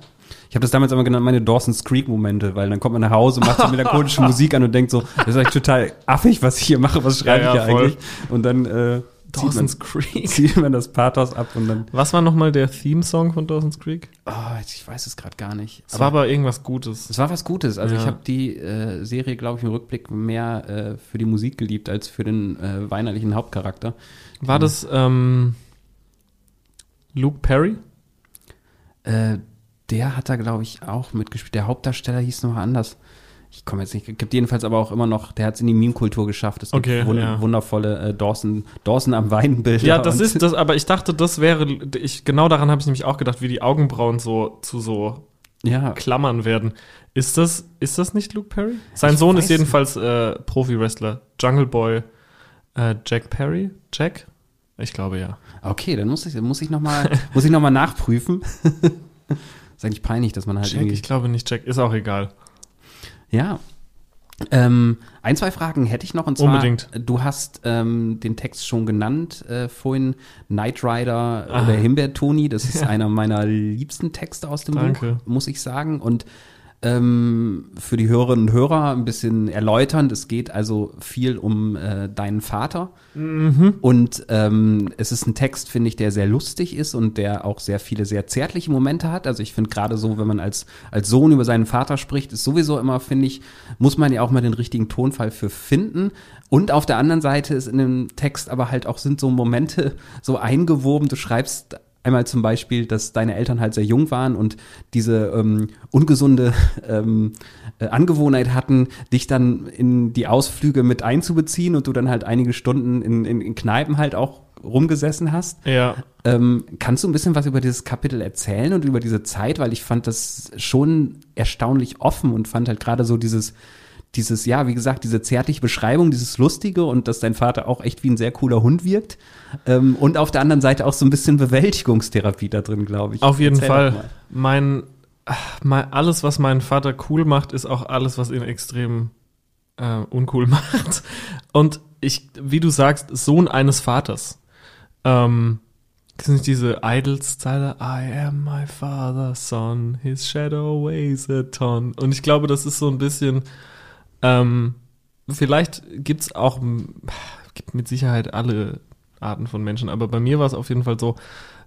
Ich habe das damals immer genannt, meine Dawson's Creek-Momente, weil dann kommt man nach Hause, macht so melancholische Musik an und denkt so, das ist eigentlich total affig, was ich hier mache, was schreibe Ja, ich ja, hier voll. eigentlich? Und dann äh, zieht, man, Dawson's Creek. zieht man das Pathos ab und dann, Was war nochmal der Theme-Song von Dawson's Creek? oh, ich weiß es gerade gar nicht. Es war aber irgendwas Gutes. es war was Gutes. Also Ja. ich habe die äh, Serie, glaube ich, im Rückblick mehr äh, für die Musik geliebt als für den äh, weinerlichen Hauptcharakter. War das ähm, Luke Perry? Äh, der hat da, glaube ich, auch mitgespielt. Der Hauptdarsteller hieß noch anders. Ich komme jetzt nicht, gibt jedenfalls aber auch immer noch, der hat es in die Meme-Kultur geschafft. Es gibt Okay, wund ja. wundervolle äh, Dawson, Dawson am Weinbilder. Ja, das ist das, aber ich dachte, das wäre, ich, genau daran habe ich nämlich auch gedacht, wie die Augenbrauen so zu so Ja, Klammern werden. Ist das, ist das nicht Luke Perry? Sein Ich Sohn ist jedenfalls äh, Profi-Wrestler. Jungle Boy äh, Jack Perry? Jack? Ich glaube ja. okay, dann muss ich, muss ich nochmal, muss ich noch mal nachprüfen. ist eigentlich peinlich, dass man halt Jack, irgendwie. ich glaube nicht Jack, ist auch egal. Ja. Ähm, ein, zwei Fragen hätte ich noch und zwar, Unbedingt. du hast ähm, den Text schon genannt äh, vorhin, Knight Rider Ah. oder Himbeertoni, das ist einer meiner liebsten Texte aus dem Danke. Buch, muss ich sagen und ähm, für die Hörerinnen und Hörer ein bisschen erläuternd, es geht also viel um äh, deinen Vater und ähm, es ist ein Text, finde ich, der sehr lustig ist und der auch sehr viele sehr zärtliche Momente hat. Also ich finde gerade so, wenn man als, als Sohn über seinen Vater spricht, ist sowieso immer, finde ich, muss man ja auch mal den richtigen Tonfall für finden. Und auf der anderen Seite ist in dem Text aber halt auch sind so Momente so eingewoben. Du schreibst Einmal zum Beispiel, dass deine Eltern halt sehr jung waren und diese ähm, ungesunde ähm, äh, Angewohnheit hatten, dich dann in die Ausflüge mit einzubeziehen und du dann halt einige Stunden in, in, in Kneipen halt auch rumgesessen hast. Ja. Ähm, kannst du ein bisschen was über dieses Kapitel erzählen und über diese Zeit? Weil ich fand das schon erstaunlich offen und fand halt gerade so dieses, dieses, ja, wie gesagt, diese zärtliche Beschreibung, dieses Lustige und dass dein Vater auch echt wie ein sehr cooler Hund wirkt. Ähm, und auf der anderen Seite auch so ein bisschen Bewältigungstherapie da drin, glaube ich. Auf jeden Erzähl Fall. Mein, mein, alles, was meinen Vater cool macht, ist auch alles, was ihn extrem äh, uncool macht. Und ich, wie du sagst, Sohn eines Vaters. Ähm, das sind diese Idols-Zeile, I am my father's son, his shadow weighs a ton. Und ich glaube, das ist so ein bisschen, ähm, vielleicht gibt's auch, gibt mit Sicherheit alle Arten von Menschen, aber bei mir war es auf jeden Fall so,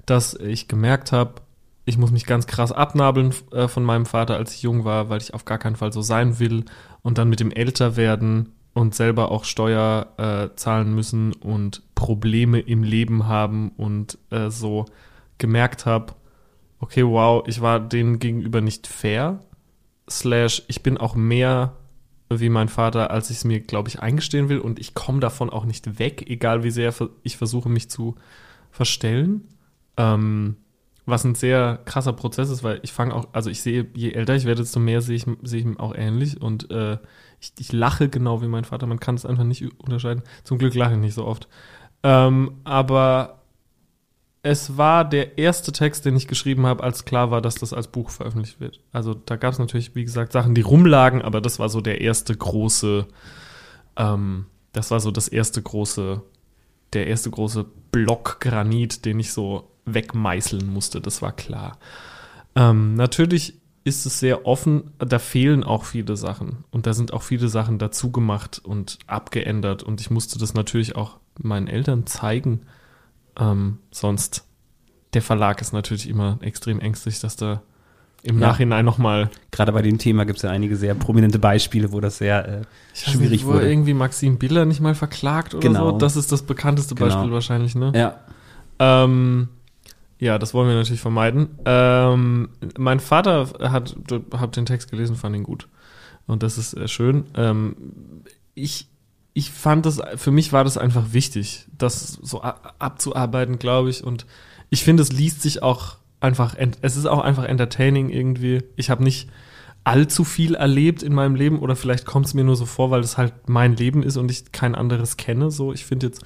dass ich gemerkt habe, ich muss mich ganz krass abnabeln äh, von meinem Vater, als ich jung war, weil ich auf gar keinen Fall so sein will. Und dann mit dem Älterwerden und selber auch Steuer äh, zahlen müssen und Probleme im Leben haben und äh, so gemerkt habe, okay, wow, ich war denen gegenüber nicht fair. Slash, ich bin auch mehr wie mein Vater, als ich es mir, glaube ich, eingestehen will. Und ich komme davon auch nicht weg, egal wie sehr ich versuche, mich zu verstellen. Ähm, was ein sehr krasser Prozess ist, weil ich fange auch, also ich sehe, je älter ich werde, desto mehr sehe ich, sehe ich auch ähnlich und äh, ich, ich lache genau wie mein Vater. Man kann es einfach nicht unterscheiden. Zum Glück lache ich nicht so oft. Ähm, aber es war der erste Text, den ich geschrieben habe, als klar war, dass das als Buch veröffentlicht wird. Also da gab es natürlich, wie gesagt, Sachen, die rumlagen, aber das war so der erste große, ähm, das war so das erste große, der erste große Block Granit, den ich so wegmeißeln musste, das war klar. Ähm, natürlich ist es sehr offen, da fehlen auch viele Sachen und da sind auch viele Sachen dazu gemacht und abgeändert und ich musste das natürlich auch meinen Eltern zeigen, ähm, sonst der Verlag ist natürlich immer extrem ängstlich, dass da im Ja. Nachhinein nochmal Gerade bei dem Thema gibt es ja einige sehr prominente Beispiele, wo das sehr äh, schwierig wo wurde. irgendwie Maxim Biller nicht mal verklagt oder Genau. so. Das ist das bekannteste Genau. Beispiel wahrscheinlich, ne? Ja, Ähm, ja, das wollen wir natürlich vermeiden. Ähm, mein Vater hat, hab den Text gelesen, fand ihn gut. Und das ist äh, schön. Ähm, ich, ich fand das, für mich war das einfach wichtig, das so abzuarbeiten, glaube ich. Und ich finde, es liest sich auch einfach, es ist auch einfach entertaining irgendwie. Ich habe nicht allzu viel erlebt in meinem Leben oder vielleicht kommt es mir nur so vor, weil es halt mein Leben ist und ich kein anderes kenne. So, ich finde jetzt,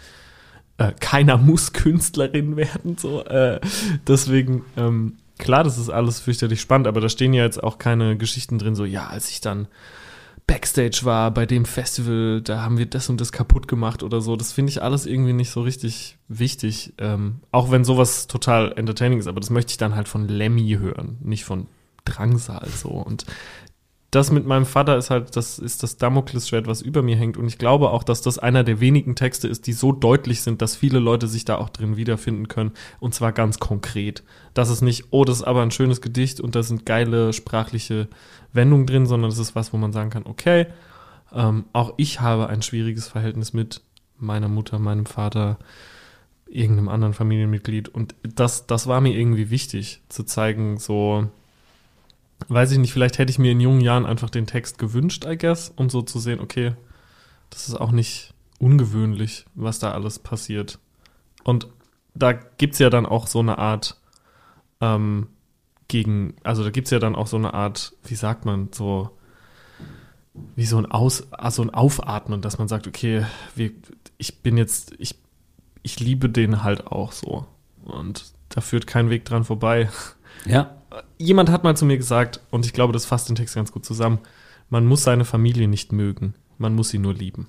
äh, keiner muss Künstlerin werden. So, äh, deswegen, ähm, klar, das ist alles fürchterlich spannend, aber da stehen ja jetzt auch keine Geschichten drin, so, ja, als ich dann Backstage war bei dem Festival, da haben wir das und das kaputt gemacht oder so. Das finde ich alles irgendwie nicht so richtig wichtig. Ähm, auch wenn sowas total entertaining ist, aber das möchte ich dann halt von Lemmy hören, nicht von Drangsal so. Und das mit meinem Vater ist halt, das ist das Damoklesschwert, was über mir hängt. Und ich glaube auch, dass das einer der wenigen Texte ist, die so deutlich sind, dass viele Leute sich da auch drin wiederfinden können. Und zwar ganz konkret. Das ist nicht, oh, das ist aber ein schönes Gedicht und da sind geile sprachliche Wendungen drin, sondern das ist was, wo man sagen kann, okay, ähm, auch ich habe ein schwieriges Verhältnis mit meiner Mutter, meinem Vater, irgendeinem anderen Familienmitglied. Und das, das war mir irgendwie wichtig, zu zeigen, so, weiß ich nicht, vielleicht hätte ich mir in jungen Jahren einfach den Text gewünscht, I guess, um so zu sehen, okay, das ist auch nicht ungewöhnlich, was da alles passiert. Und da gibt's ja dann auch so eine Art ähm, gegen, also da gibt's ja dann auch so eine Art, wie sagt man, so wie so ein Aus, also ein Aufatmen, dass man sagt, okay, wir, ich bin jetzt, ich, ich liebe den halt auch so. Und da führt kein Weg dran vorbei ja, jemand hat mal zu mir gesagt, und ich glaube, das fasst den Text ganz gut zusammen, man muss seine Familie nicht mögen, man muss sie nur lieben.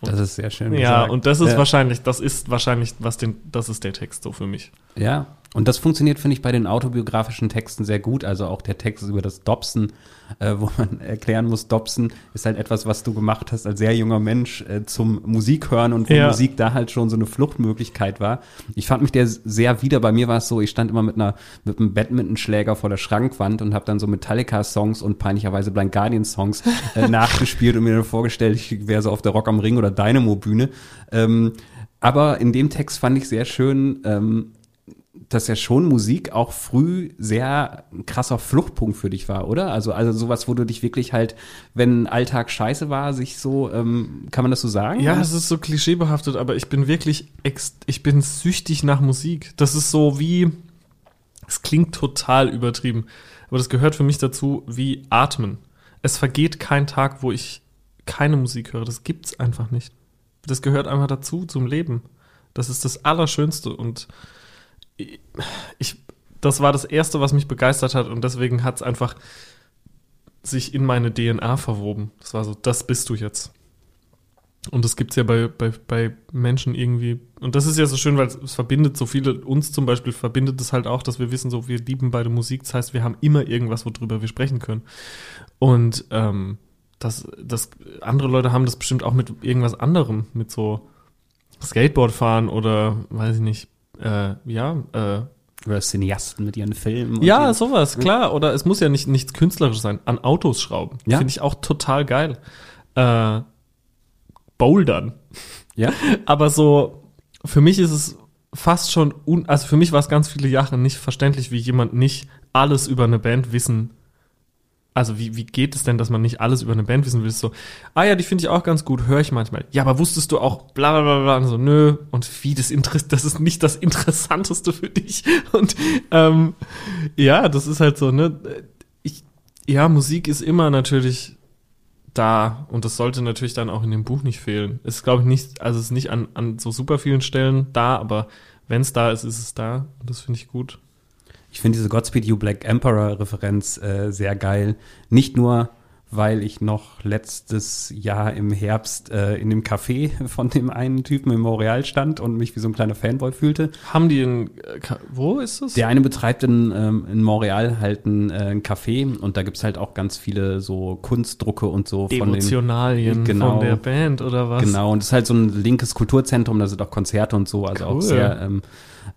das ist sehr schön. Ja, gesagt. und das ist ja. wahrscheinlich, das ist wahrscheinlich, was den, das ist der Text so für mich. Ja, und das funktioniert, finde ich, bei den autobiografischen Texten sehr gut. Also auch der Text über das Dobson, äh, wo man erklären muss, Dobson ist halt etwas, was du gemacht hast als sehr junger Mensch äh, zum Musik hören und wo Ja. Musik da halt schon so eine Fluchtmöglichkeit war. Ich fand mich der sehr wieder. Bei mir war es so, ich stand immer mit einer mit einem Badmintonschläger vor der Schrankwand und habe dann so Metallica-Songs und peinlicherweise Blind Guardian-Songs äh, nachgespielt und mir dann vorgestellt, ich wäre so auf der Rock am Ring oder Dynamo-Bühne. Ähm, aber in dem Text fand ich sehr schön, ähm, dass ja schon Musik auch früh sehr ein krasser Fluchtpunkt für dich war, oder? Also, also sowas, wo du dich wirklich halt, wenn Alltag scheiße war, sich so, ähm, kann man das so sagen? Ja, es ist so klischeebehaftet, aber ich bin wirklich, ex ich bin süchtig nach Musik. Das ist so wie, es klingt total übertrieben, aber das gehört für mich dazu wie Atmen. Es vergeht kein Tag, wo ich keine Musik höre. Das gibt's einfach nicht. Das gehört einfach dazu, zum Leben. Das ist das Allerschönste und ich, das war das Erste, was mich begeistert hat und deswegen hat es einfach sich in meine DNA verwoben. Das war so, das bist du jetzt. Und das gibt es ja bei, bei, bei Menschen irgendwie. Und das ist ja so schön, weil es verbindet so viele, uns zum Beispiel verbindet es halt auch, dass wir wissen, so wir lieben beide Musik. Das heißt, wir haben immer irgendwas, worüber wir sprechen können. Und ähm, das, das, andere Leute haben das bestimmt auch mit irgendwas anderem, mit so Skateboard fahren oder weiß ich nicht, äh, ja, äh, oder Cineasten mit ihren Filmen. Ja, sowas, klar. Oder es muss ja nicht nichts künstlerisch sein. An Autos schrauben. Ja? Finde ich auch total geil. Äh, Bouldern. Ja. Aber so, für mich ist es fast schon, un also für mich war es ganz viele Jahre nicht verständlich, wie jemand nicht alles über eine Band wissen also wie, wie geht es denn, dass man nicht alles über eine Band wissen will? So, ah ja, die finde ich auch ganz gut, höre ich manchmal. Ja, aber wusstest du auch bla bla bla? Und so, nö. Und wie, das, Interess das ist nicht das Interessanteste für dich. Und ähm, ja, das ist halt so, ne? Ich, ja, Musik ist immer natürlich da und das sollte natürlich dann auch in dem Buch nicht fehlen. Es ist, glaube ich, nicht, also es ist nicht an, an so super vielen Stellen da, aber wenn es da ist, ist es da. Und das finde ich gut. Ich finde diese Godspeed You Black Emperor Referenz äh, sehr geil. Nicht nur, weil ich noch letztes Jahr im Herbst äh, in dem Café von dem einen Typen im Montreal stand und mich wie so ein kleiner Fanboy fühlte. Haben die in, wo ist das? Der eine betreibt in, ähm, in Montreal halt ein, äh, ein Café und da gibt es halt auch ganz viele so Kunstdrucke und so von den, genau, von der Band oder was? Genau, und es ist halt so ein linkes Kulturzentrum, da sind auch Konzerte und so, also cool. auch sehr ähm,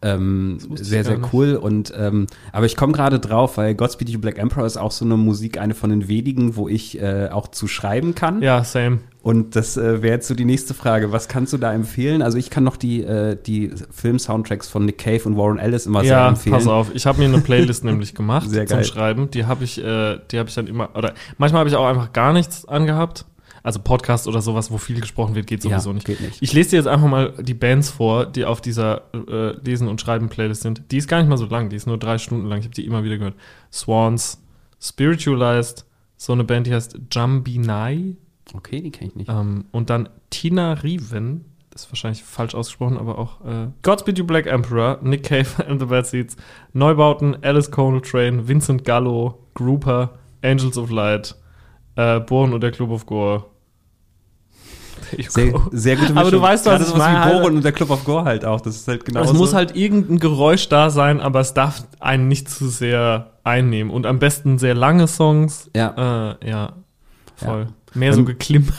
ähm, sehr, sehr cool. Und ähm, aber ich komme gerade drauf, weil Godspeed You Black Emperor ist auch so eine Musik, eine von den wenigen, wo ich äh, auch zu schreiben kann. Ja, same. Und das äh, wäre jetzt so die nächste Frage. Was kannst du da empfehlen? Also ich kann noch die, äh, die Film-Soundtracks von Nick Cave und Warren Ellis immer ja, sehr empfehlen. Ja, pass auf. Ich habe mir eine Playlist nämlich gemacht zum Schreiben. Die habe ich, äh, die habe ich dann immer, oder manchmal habe ich auch einfach gar nichts angehabt. Also Podcast oder sowas, wo viel gesprochen wird, geht sowieso ja, nicht. Geht nicht. Ich lese dir jetzt einfach mal die Bands vor, die auf dieser äh, Lesen- und Schreiben-Playlist sind. Die ist gar nicht mal so lang, die ist nur drei Stunden lang. Ich habe die immer wieder gehört. Swans, Spiritualized, so eine Band, die heißt Jumbinai. Okay, die kenne ich nicht. Ähm, und dann Tina Riven, das ist wahrscheinlich falsch ausgesprochen, aber auch äh, Godspeed You Black Emperor, Nick Cave and the Bad Seeds, Neubauten, Alice Train, Vincent Gallo, Grouper, Angels of Light, äh, Bohren und der Club of Gore. Sehr, sehr gute Mischung. Aber du weißt, was das ich meine. wie Bohren und der Club of Gore halt auch. Das ist halt genau Es muss halt irgendein Geräusch da sein, aber es darf einen nicht zu sehr einnehmen. Und am besten sehr lange Songs. Ja. Äh, ja, voll. Ja. Mehr so geklimmt.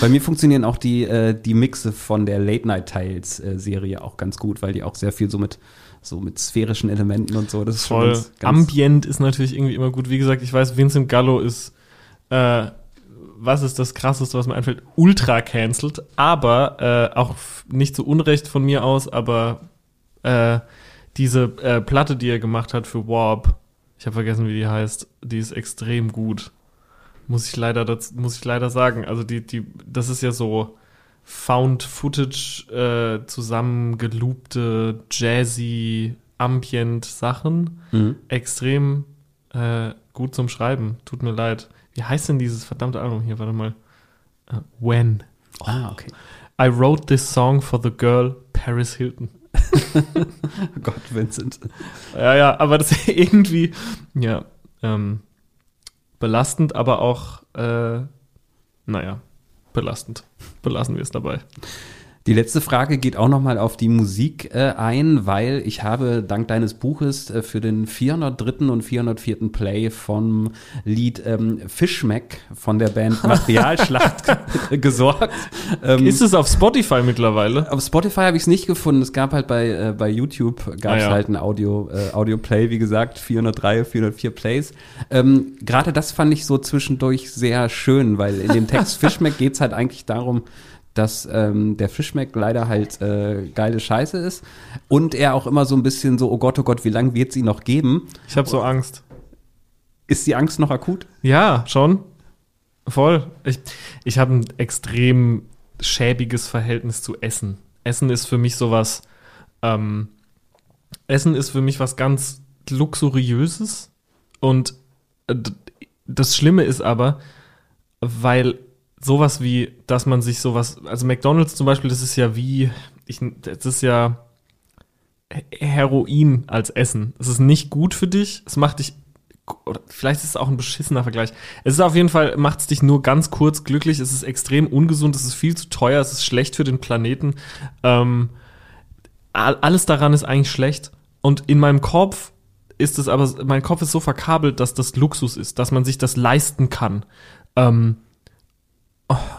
Bei mir funktionieren auch die, äh, die Mixe von der Late Night Tiles äh, Serie auch ganz gut, weil die auch sehr viel so mit so mit sphärischen Elementen und so. Das ist voll. Ganz, ganz Ambient ist natürlich irgendwie immer gut. Wie gesagt, ich weiß, Vincent Gallo ist äh, was ist das krasseste, was mir einfällt? Ultra cancelled, aber äh, auch nicht zu Unrecht von mir aus, aber äh, diese äh, Platte, die er gemacht hat für Warp, ich habe vergessen, wie die heißt, die ist extrem gut. Muss ich leider, das, muss ich leider sagen. Also die, die, das ist ja so Found Footage äh, zusammengeloopte, jazzy, ambient Sachen. Mhm. Extrem äh, gut zum Schreiben. Tut mir leid. Wie heißt denn dieses verdammte Album hier? Warte mal. Uh, When. Oh. Ah, okay. I wrote this song for the girl Paris Hilton. oh Gott, Vincent. Ja, ja, aber das ist irgendwie, ja, ähm, belastend, aber auch, äh, naja, belastend. Belassen wir es dabei. Die letzte Frage geht auch nochmal auf die Musik äh, ein, weil ich habe dank deines Buches äh, für den 403. und 404. Play vom Lied ähm, Fischmeck von der Band Materialschlacht gesorgt. Ähm, Ist es auf Spotify mittlerweile? Auf Spotify habe ich es nicht gefunden. Es gab halt bei, äh, bei YouTube gab es ah, ja. halt ein Audio, äh, Audio Play, wie gesagt, 403, 404 Plays. Ähm, Gerade das fand ich so zwischendurch sehr schön, weil in dem Text Fischmeck geht es halt eigentlich darum, dass ähm, der Fischmeck leider halt äh, geile Scheiße ist und er auch immer so ein bisschen so, oh Gott, oh Gott, wie lange wird sie noch geben? Ich habe so Angst. Ist die Angst noch akut? Ja, schon. Voll. Ich, ich habe ein extrem schäbiges Verhältnis zu Essen. Essen ist für mich sowas, ähm, Essen ist für mich was ganz Luxuriöses. Und das Schlimme ist aber, weil sowas wie, dass man sich sowas, also McDonalds zum Beispiel, das ist ja wie, ich, das ist ja Heroin als Essen. Es ist nicht gut für dich, es macht dich, oder vielleicht ist es auch ein beschissener Vergleich. Es ist auf jeden Fall, macht es dich nur ganz kurz glücklich, es ist extrem ungesund, es ist viel zu teuer, es ist schlecht für den Planeten. Ähm, all- alles daran ist eigentlich schlecht. Und in meinem Kopf ist es aber, mein Kopf ist so verkabelt, dass das Luxus ist, dass man sich das leisten kann. Ähm,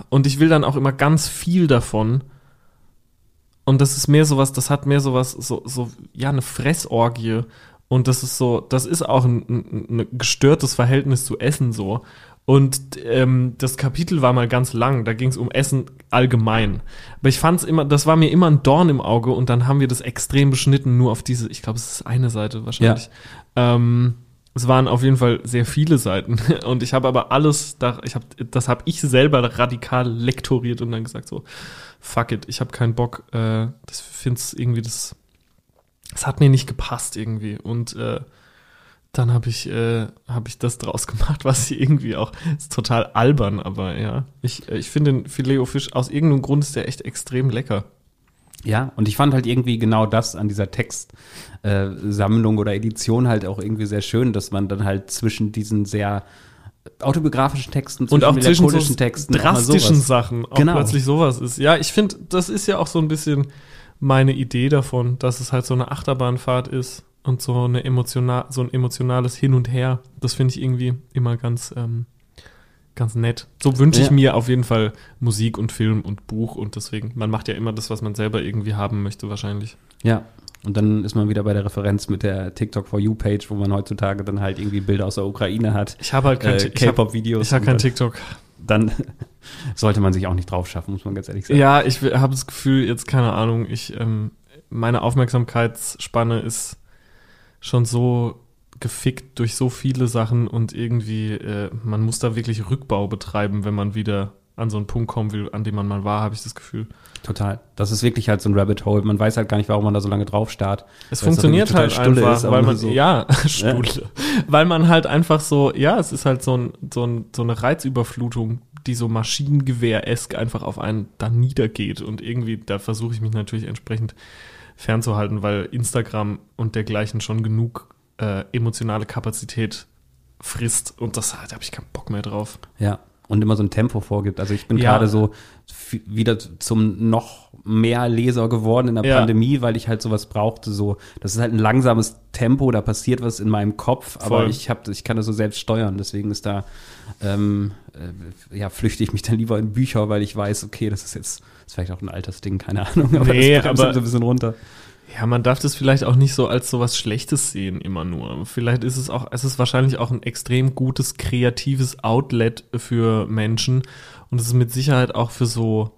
und ich will dann auch immer ganz viel davon. Und das ist mehr sowas, das hat mehr sowas, so, so, ja, eine Fressorgie. Und das ist so, das ist auch ein, ein, ein gestörtes Verhältnis zu Essen so. Und ähm, das Kapitel war mal ganz lang, da ging es um Essen allgemein. Aber ich fand es immer, das war mir immer ein Dorn im Auge und dann haben wir das extrem beschnitten, nur auf diese, ich glaube, es ist eine Seite wahrscheinlich. Ähm, es waren auf jeden Fall sehr viele Seiten. Und ich habe aber alles, da, ich hab, das habe ich selber radikal lektoriert und dann gesagt so, fuck it, ich habe keinen Bock, äh, das finde es irgendwie, das, das hat mir nicht gepasst irgendwie. Und äh, dann habe ich, äh, hab ich das draus gemacht, was irgendwie auch, ist total albern, aber ja, ich, äh, ich finde den Filet-O-Fisch, aus irgendeinem Grund ist der echt extrem lecker. Ja, und ich fand halt irgendwie genau das an dieser Textsammlung oder Edition halt auch irgendwie sehr schön, dass man dann halt zwischen diesen sehr autobiografischen Texten, Und auch zwischen so Texten auch drastischen sowas. Sachen auch Genau. plötzlich sowas ist. Ja, ich finde, das ist ja auch so ein bisschen meine Idee davon, dass es halt so eine Achterbahnfahrt ist und so eine emotional, so ein emotionales Hin und Her. Das finde ich irgendwie immer ganz, ähm, ganz nett. So wünsche ich Ja. mir auf jeden Fall Musik und Film und Buch und deswegen, man macht ja immer das, was man selber irgendwie haben möchte, wahrscheinlich. Ja. Und dann ist man wieder bei der Referenz mit der TikTok for You Page, wo man heutzutage dann halt irgendwie Bilder aus der Ukraine hat, Ich habe halt kein, äh, ich hab, K-Pop-Videos. ich hab und kein TikTok. Dann sollte man sich auch nicht drauf schaffen, muss man ganz ehrlich sagen. Ja, ich habe das Gefühl, jetzt keine Ahnung, ich ähm, meine Aufmerksamkeitsspanne ist schon so gefickt durch so viele Sachen und irgendwie äh, man muss da wirklich Rückbau betreiben, wenn man wieder an so einen Punkt kommen will, an dem man mal war, habe ich das Gefühl. Total. Das ist wirklich halt so ein Rabbit Hole. Man weiß halt gar nicht, warum man da so lange drauf starrt. Es es funktioniert halt einfach, ist, weil man so. ja Stulle, weil man halt einfach so ja, es ist halt so ein so ein so eine Reizüberflutung, die so Maschinengewehr-esk einfach auf einen dann niedergeht und irgendwie da versuche ich mich natürlich entsprechend fernzuhalten, weil Instagram und dergleichen schon genug äh, emotionale Kapazität frisst und das da habe ich keinen Bock mehr drauf. Ja. Und immer so ein Tempo vorgibt. Also ich bin Ja. gerade so wieder zum noch mehr Leser geworden in der Ja. Pandemie, weil ich halt sowas brauchte. So, das ist halt ein langsames Tempo, da passiert was in meinem Kopf, aber Voll. ich hab, ich kann das so selbst steuern. Deswegen ist da, ähm, äh, ja, flüchte ich mich dann lieber in Bücher, weil ich weiß, okay, das ist jetzt, ist vielleicht auch ein Altersding, keine Ahnung, aber Nee, das bremst aber- so ein bisschen runter. Ja, man darf das vielleicht auch nicht so als so was Schlechtes sehen, immer nur. Vielleicht ist es auch, es ist wahrscheinlich auch ein extrem gutes, kreatives Outlet für Menschen. Und es ist mit Sicherheit auch für so,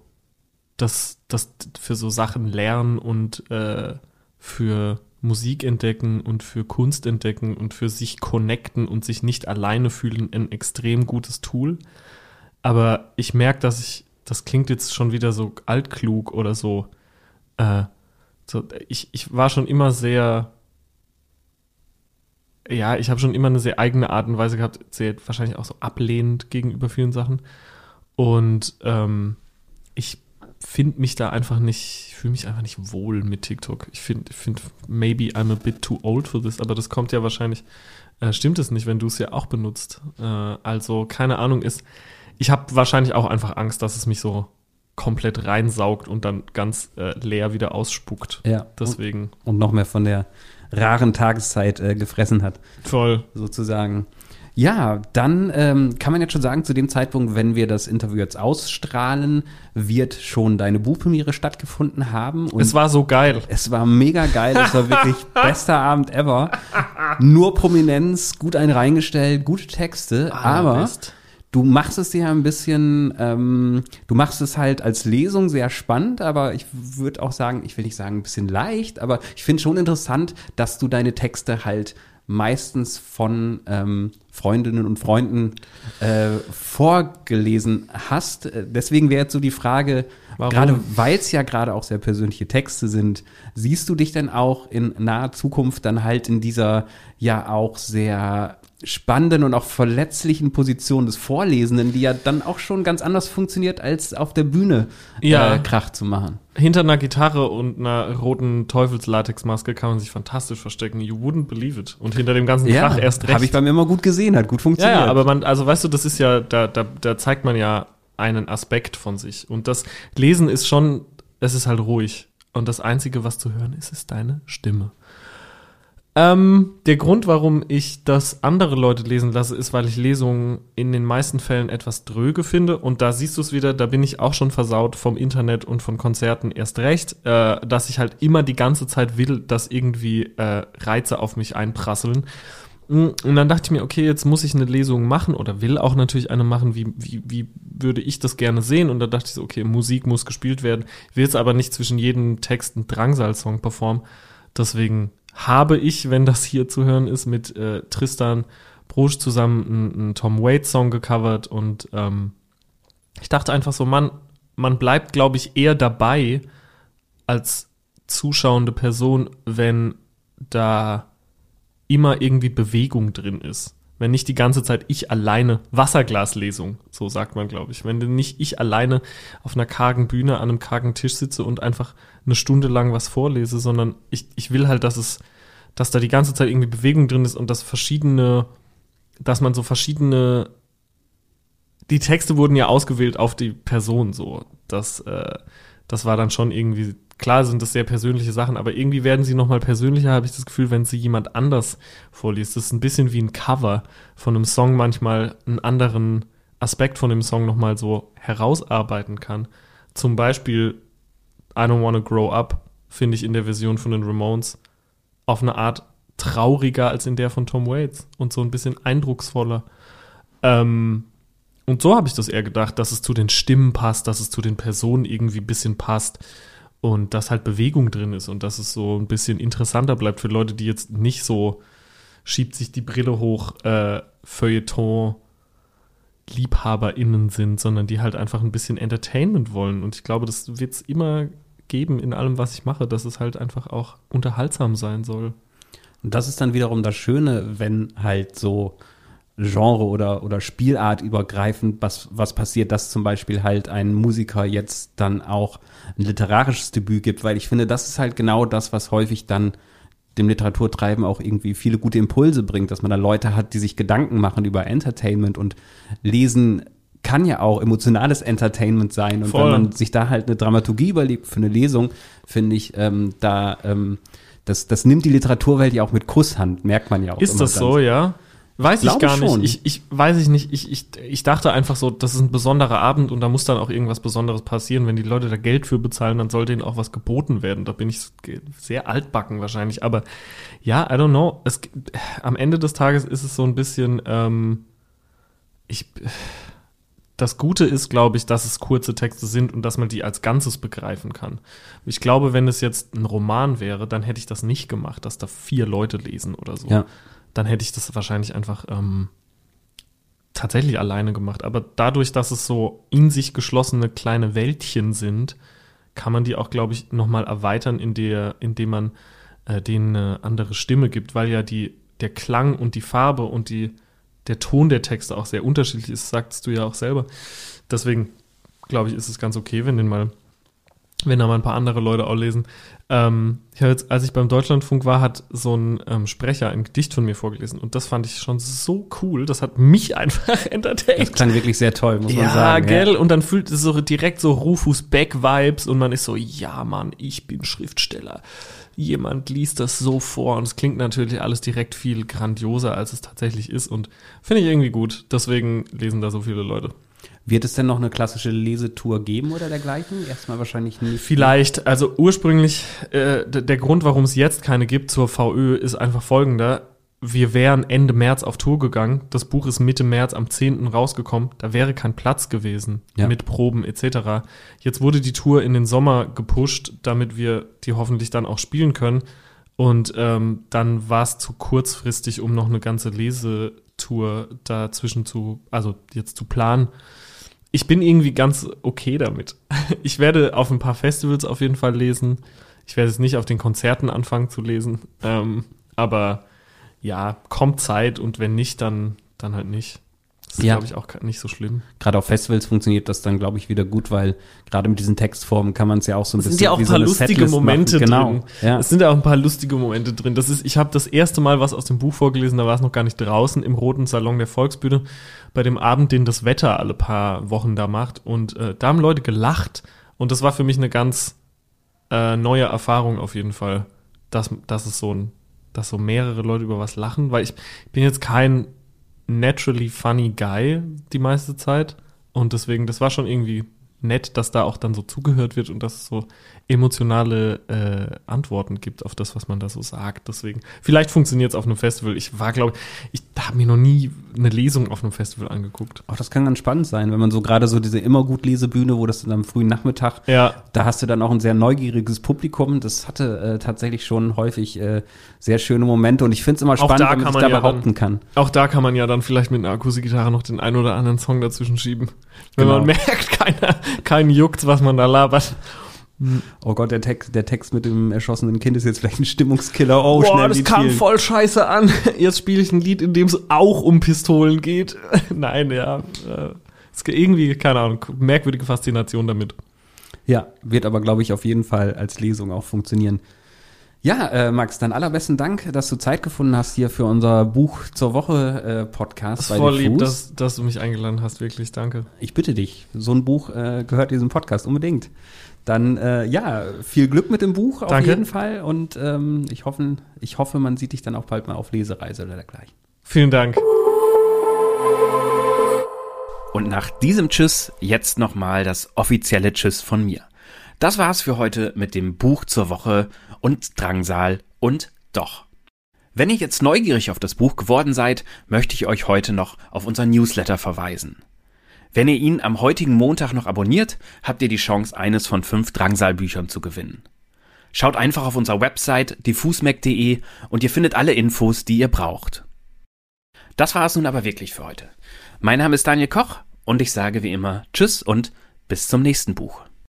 das, das, für so Sachen lernen und äh, für Musik entdecken und für Kunst entdecken und für sich connecten und sich nicht alleine fühlen ein extrem gutes Tool. Aber ich merke, dass ich, das klingt jetzt schon wieder so altklug oder so, äh, so, ich, ich war schon immer sehr, ja, ich habe schon immer eine sehr eigene Art und Weise gehabt, sehr wahrscheinlich auch so ablehnend gegenüber vielen Sachen. Und ähm, ich finde mich da einfach nicht, ich fühle mich einfach nicht wohl mit TikTok. Ich finde, find, maybe I'm a bit too old for this, aber das kommt ja wahrscheinlich, äh, stimmt es nicht, wenn du es ja auch benutzt. Äh, also, keine Ahnung, ist, ich habe wahrscheinlich auch einfach Angst, dass es mich so komplett reinsaugt und dann ganz äh, leer wieder ausspuckt. Ja. Deswegen Und noch mehr von der raren Tageszeit äh, gefressen hat. voll. sozusagen. Ja, dann ähm, kann man jetzt schon sagen, zu dem Zeitpunkt, wenn wir das Interview jetzt ausstrahlen, wird schon deine Buchpremiere stattgefunden haben. Und Es war so geil. es war mega geil, es war wirklich bester Abend ever. Nur Prominenz, gut einen reingestellt, gute Texte, aber Allerbest. Du machst es ja ein bisschen, ähm, du machst es halt als Lesung sehr spannend, aber ich würde auch sagen, ich will nicht sagen ein bisschen leicht, aber ich finde schon interessant, dass du deine Texte halt meistens von ähm, Freundinnen und Freunden äh, vorgelesen hast. Äh, Deswegen wäre jetzt so die Frage, gerade weil es ja gerade auch sehr persönliche Texte sind, siehst du dich denn auch in naher Zukunft dann halt in dieser ja auch sehr spannenden und auch verletzlichen Position des Vorlesenden, die ja dann auch schon ganz anders funktioniert, als auf der Bühne Ja. äh, Krach zu machen. Hinter einer Gitarre und einer roten Teufelslatexmaske kann man sich fantastisch verstecken. You wouldn't believe it. Und hinter dem ganzen Krach erst recht. habe ich bei mir immer gut gesehen, hat gut Ja, funktioniert. ja, aber man, also weißt du, das ist ja, da, da, da zeigt man ja einen Aspekt von sich. Und das Lesen ist schon, es ist halt ruhig. Und das Einzige, was zu hören ist, ist deine Stimme. Ähm, der Grund, warum ich das andere Leute lesen lasse, ist, weil ich Lesungen in den meisten Fällen etwas dröge finde. Und da siehst du es wieder, da bin ich auch schon versaut vom Internet und von Konzerten erst recht, äh, dass ich halt immer die ganze Zeit will, dass irgendwie äh, Reize auf mich einprasseln. Mm, Und dann dachte ich mir, okay, jetzt muss ich eine Lesung machen oder will auch natürlich eine machen, wie, wie, wie würde ich das gerne sehen? Und da dachte ich so, okay, Musik muss gespielt werden. Will jetzt aber nicht zwischen jedem Text einen Drangsal-Song performen. Deswegen habe ich, wenn das hier zu hören ist, mit äh, Tristan Brusch zusammen einen, einen Tom Waits-Song gecovert und ähm, ich dachte einfach so, man, man bleibt, glaube ich, eher dabei als zuschauende Person, wenn da immer irgendwie Bewegung drin ist. Wenn nicht die ganze Zeit ich alleine, Wasserglaslesung, so sagt man, glaube ich. Wenn nicht ich alleine auf einer kargen Bühne an einem kargen Tisch sitze und einfach eine Stunde lang was vorlese, sondern ich, ich will halt, dass es, dass da die ganze Zeit irgendwie Bewegung drin ist und dass verschiedene, dass man so verschiedene, die Texte wurden ja ausgewählt auf die Person so. Das, äh, das war dann schon irgendwie, klar sind das sehr persönliche Sachen, aber irgendwie werden sie nochmal persönlicher, habe ich das Gefühl, wenn sie jemand anders vorliest. Das ist ein bisschen wie ein Cover von einem Song manchmal einen anderen Aspekt von dem Song nochmal so herausarbeiten kann. Zum Beispiel I Don't Wanna Grow Up finde ich in der Version von den Ramones auf eine Art trauriger als in der von Tom Waits und so ein bisschen eindrucksvoller. Ähm, und so habe ich das eher gedacht, dass es zu den Stimmen passt, dass es zu den Personen irgendwie ein bisschen passt und dass halt Bewegung drin ist und dass es so ein bisschen interessanter bleibt für Leute, die jetzt nicht so schiebt sich die Brille hoch, äh, Feuilleton LiebhaberInnen sind, sondern die halt einfach ein bisschen Entertainment wollen. Und ich glaube, das wird es immer geben in allem, was ich mache, dass es halt einfach auch unterhaltsam sein soll. Und das ist dann wiederum das Schöne, wenn halt so Genre oder, oder Spielart übergreifend was, was passiert, dass zum Beispiel halt ein Musiker jetzt dann auch ein literarisches Debüt gibt, weil ich finde, das ist halt genau das, was häufig dann dem Literaturtreiben auch irgendwie viele gute Impulse bringt, dass man da Leute hat, die sich Gedanken machen über Entertainment und Lesen kann ja auch emotionales Entertainment sein. Und Voll. wenn man sich da halt eine Dramaturgie überlegt für eine Lesung, finde ich, ähm, da, ähm, das, das nimmt die Literaturwelt ja auch mit Kusshand, merkt man ja auch. Ist das so, ja? Weiß ich gar nicht. Ich, ich weiß ich nicht. Ich, ich, ich dachte einfach so, das ist ein besonderer Abend und da muss dann auch irgendwas Besonderes passieren. Wenn die Leute da Geld für bezahlen, dann sollte ihnen auch was geboten werden. Da bin ich sehr altbacken wahrscheinlich. Aber ja, I don't know. Es, am Ende des Tages ist es so ein bisschen, ähm, ich, das Gute ist, glaube ich, dass es kurze Texte sind und dass man die als Ganzes begreifen kann. Ich glaube, wenn es jetzt ein Roman wäre, dann hätte ich das nicht gemacht, dass da vier Leute lesen oder so. Ja. Dann hätte ich das wahrscheinlich einfach ähm, tatsächlich alleine gemacht. Aber dadurch, dass es so in sich geschlossene kleine Wäldchen sind, kann man die auch, glaube ich, nochmal erweitern, in der, indem man äh, denen eine andere Stimme gibt, weil ja die, der Klang und die Farbe und die, der Ton der Texte auch sehr unterschiedlich ist, sagst du ja auch selber. Deswegen glaube ich, ist es ganz okay, wenn den mal, wenn da mal ein paar andere Leute auch lesen. Ähm, ich jetzt, als ich beim Deutschlandfunk war, hat so ein ähm, Sprecher ein Gedicht von mir vorgelesen und das fand ich schon so cool. Das hat mich einfach entertained. Das klang wirklich sehr toll, muss man Ja, sagen. gell? Und dann fühlt es so direkt so Rufus Beck-Vibes und man ist so, ja, Mann, ich bin Schriftsteller. Jemand liest das so vor und es klingt natürlich alles direkt viel grandioser, als es tatsächlich ist und finde ich irgendwie gut. Deswegen lesen da so viele Leute. Wird es denn noch eine klassische Lesetour geben oder dergleichen? Erstmal wahrscheinlich nicht. Vielleicht, also ursprünglich, äh, der Grund, warum es jetzt keine gibt zur VÖ, ist einfach folgender. wir wären Ende März auf Tour gegangen. Das Buch ist Mitte März am 10. rausgekommen. Da wäre kein Platz gewesen Ja. mit Proben etc. Jetzt wurde die Tour in den Sommer gepusht, damit wir die hoffentlich dann auch spielen können. Und ähm, dann war es zu kurzfristig, um noch eine ganze Lesetour dazwischen zu, also jetzt zu planen. Ich bin irgendwie ganz okay damit. Ich werde auf ein paar Festivals auf jeden Fall lesen. Ich werde es nicht auf den Konzerten anfangen zu lesen. Ähm, aber ja, kommt Zeit und wenn nicht, dann, dann halt nicht. Das ist, Ja. glaube ich, auch nicht so schlimm. Gerade auf Festivals funktioniert das dann, glaube ich, wieder gut, weil gerade mit diesen Textformen kann man es ja auch so ein Es bisschen sind ja auch ein so paar eine lustige Setlist Momente machen. Genau. drin. Ja. Es sind ja auch ein paar lustige Momente drin. Das ist, ich habe das erste Mal was aus dem Buch vorgelesen, da war es noch gar nicht draußen im roten Salon der Volksbühne bei dem Abend, den das Wetter alle paar Wochen da macht. Und äh, da haben Leute gelacht und das war für mich eine ganz äh, neue Erfahrung auf jeden Fall, dass, dass es so ein, dass so mehrere Leute über was lachen, weil ich, ich bin jetzt kein naturally funny guy die meiste Zeit und deswegen, das war schon irgendwie nett, dass da auch dann so zugehört wird und dass es so emotionale äh, Antworten gibt auf das, was man da so sagt. Deswegen, vielleicht funktioniert es auf einem Festival. Ich war, glaube ich, habe mir noch nie eine Lesung auf einem Festival angeguckt. Auch das kann ganz spannend sein, wenn man so gerade so diese immer gut Lesebühne, wo das dann am frühen Nachmittag, Ja, da hast du dann auch ein sehr neugieriges Publikum. Das hatte äh, tatsächlich schon häufig äh, sehr schöne Momente und ich finde es immer spannend, wenn man sich da ja behaupten kann. Auch da kann man ja dann vielleicht mit einer Akustikgitarre noch den einen oder anderen Song dazwischen schieben. Wenn Genau. man merkt, keiner, keinen juckt, was man da labert. Oh Gott, der Text, der Text mit dem erschossenen Kind ist jetzt vielleicht ein Stimmungskiller. Oh, Boah, schnell das kam spielen. voll scheiße an. Jetzt spiele ich ein Lied, in dem es auch um Pistolen geht. Nein, ja. Äh, es geht irgendwie, keine Ahnung, merkwürdige Faszination damit. Ja, wird aber, glaube ich, auf jeden Fall als Lesung auch funktionieren. Ja, äh, Max, dann allerbesten Dank, dass du Zeit gefunden hast hier für unser Buch zur Woche äh, Podcast Das ist voll lieb, dass, dass du mich eingeladen hast, wirklich, danke. Ich bitte dich, so ein Buch äh, gehört diesem Podcast unbedingt. Dann äh, ja, viel Glück mit dem Buch auf Danke. jeden Fall und ähm, ich, hoffe, ich hoffe, man sieht dich dann auch bald mal auf Lesereise oder dergleichen. Vielen Dank. Und nach diesem Tschüss jetzt nochmal das offizielle Tschüss von mir. Das war's für heute mit dem Buch zur Woche und Drangsal und doch. Wenn ihr jetzt neugierig auf das Buch geworden seid, möchte ich euch heute noch auf unser Newsletter verweisen. Wenn ihr ihn am heutigen Montag noch abonniert, habt ihr die Chance, eines von fünf Drangsal-Büchern zu gewinnen. Schaut einfach auf unserer Website diffusmac.de und ihr findet alle Infos, die ihr braucht. Das war es nun aber wirklich für heute. Mein Name ist Daniel Koch und ich sage wie immer Tschüss und bis zum nächsten Buch.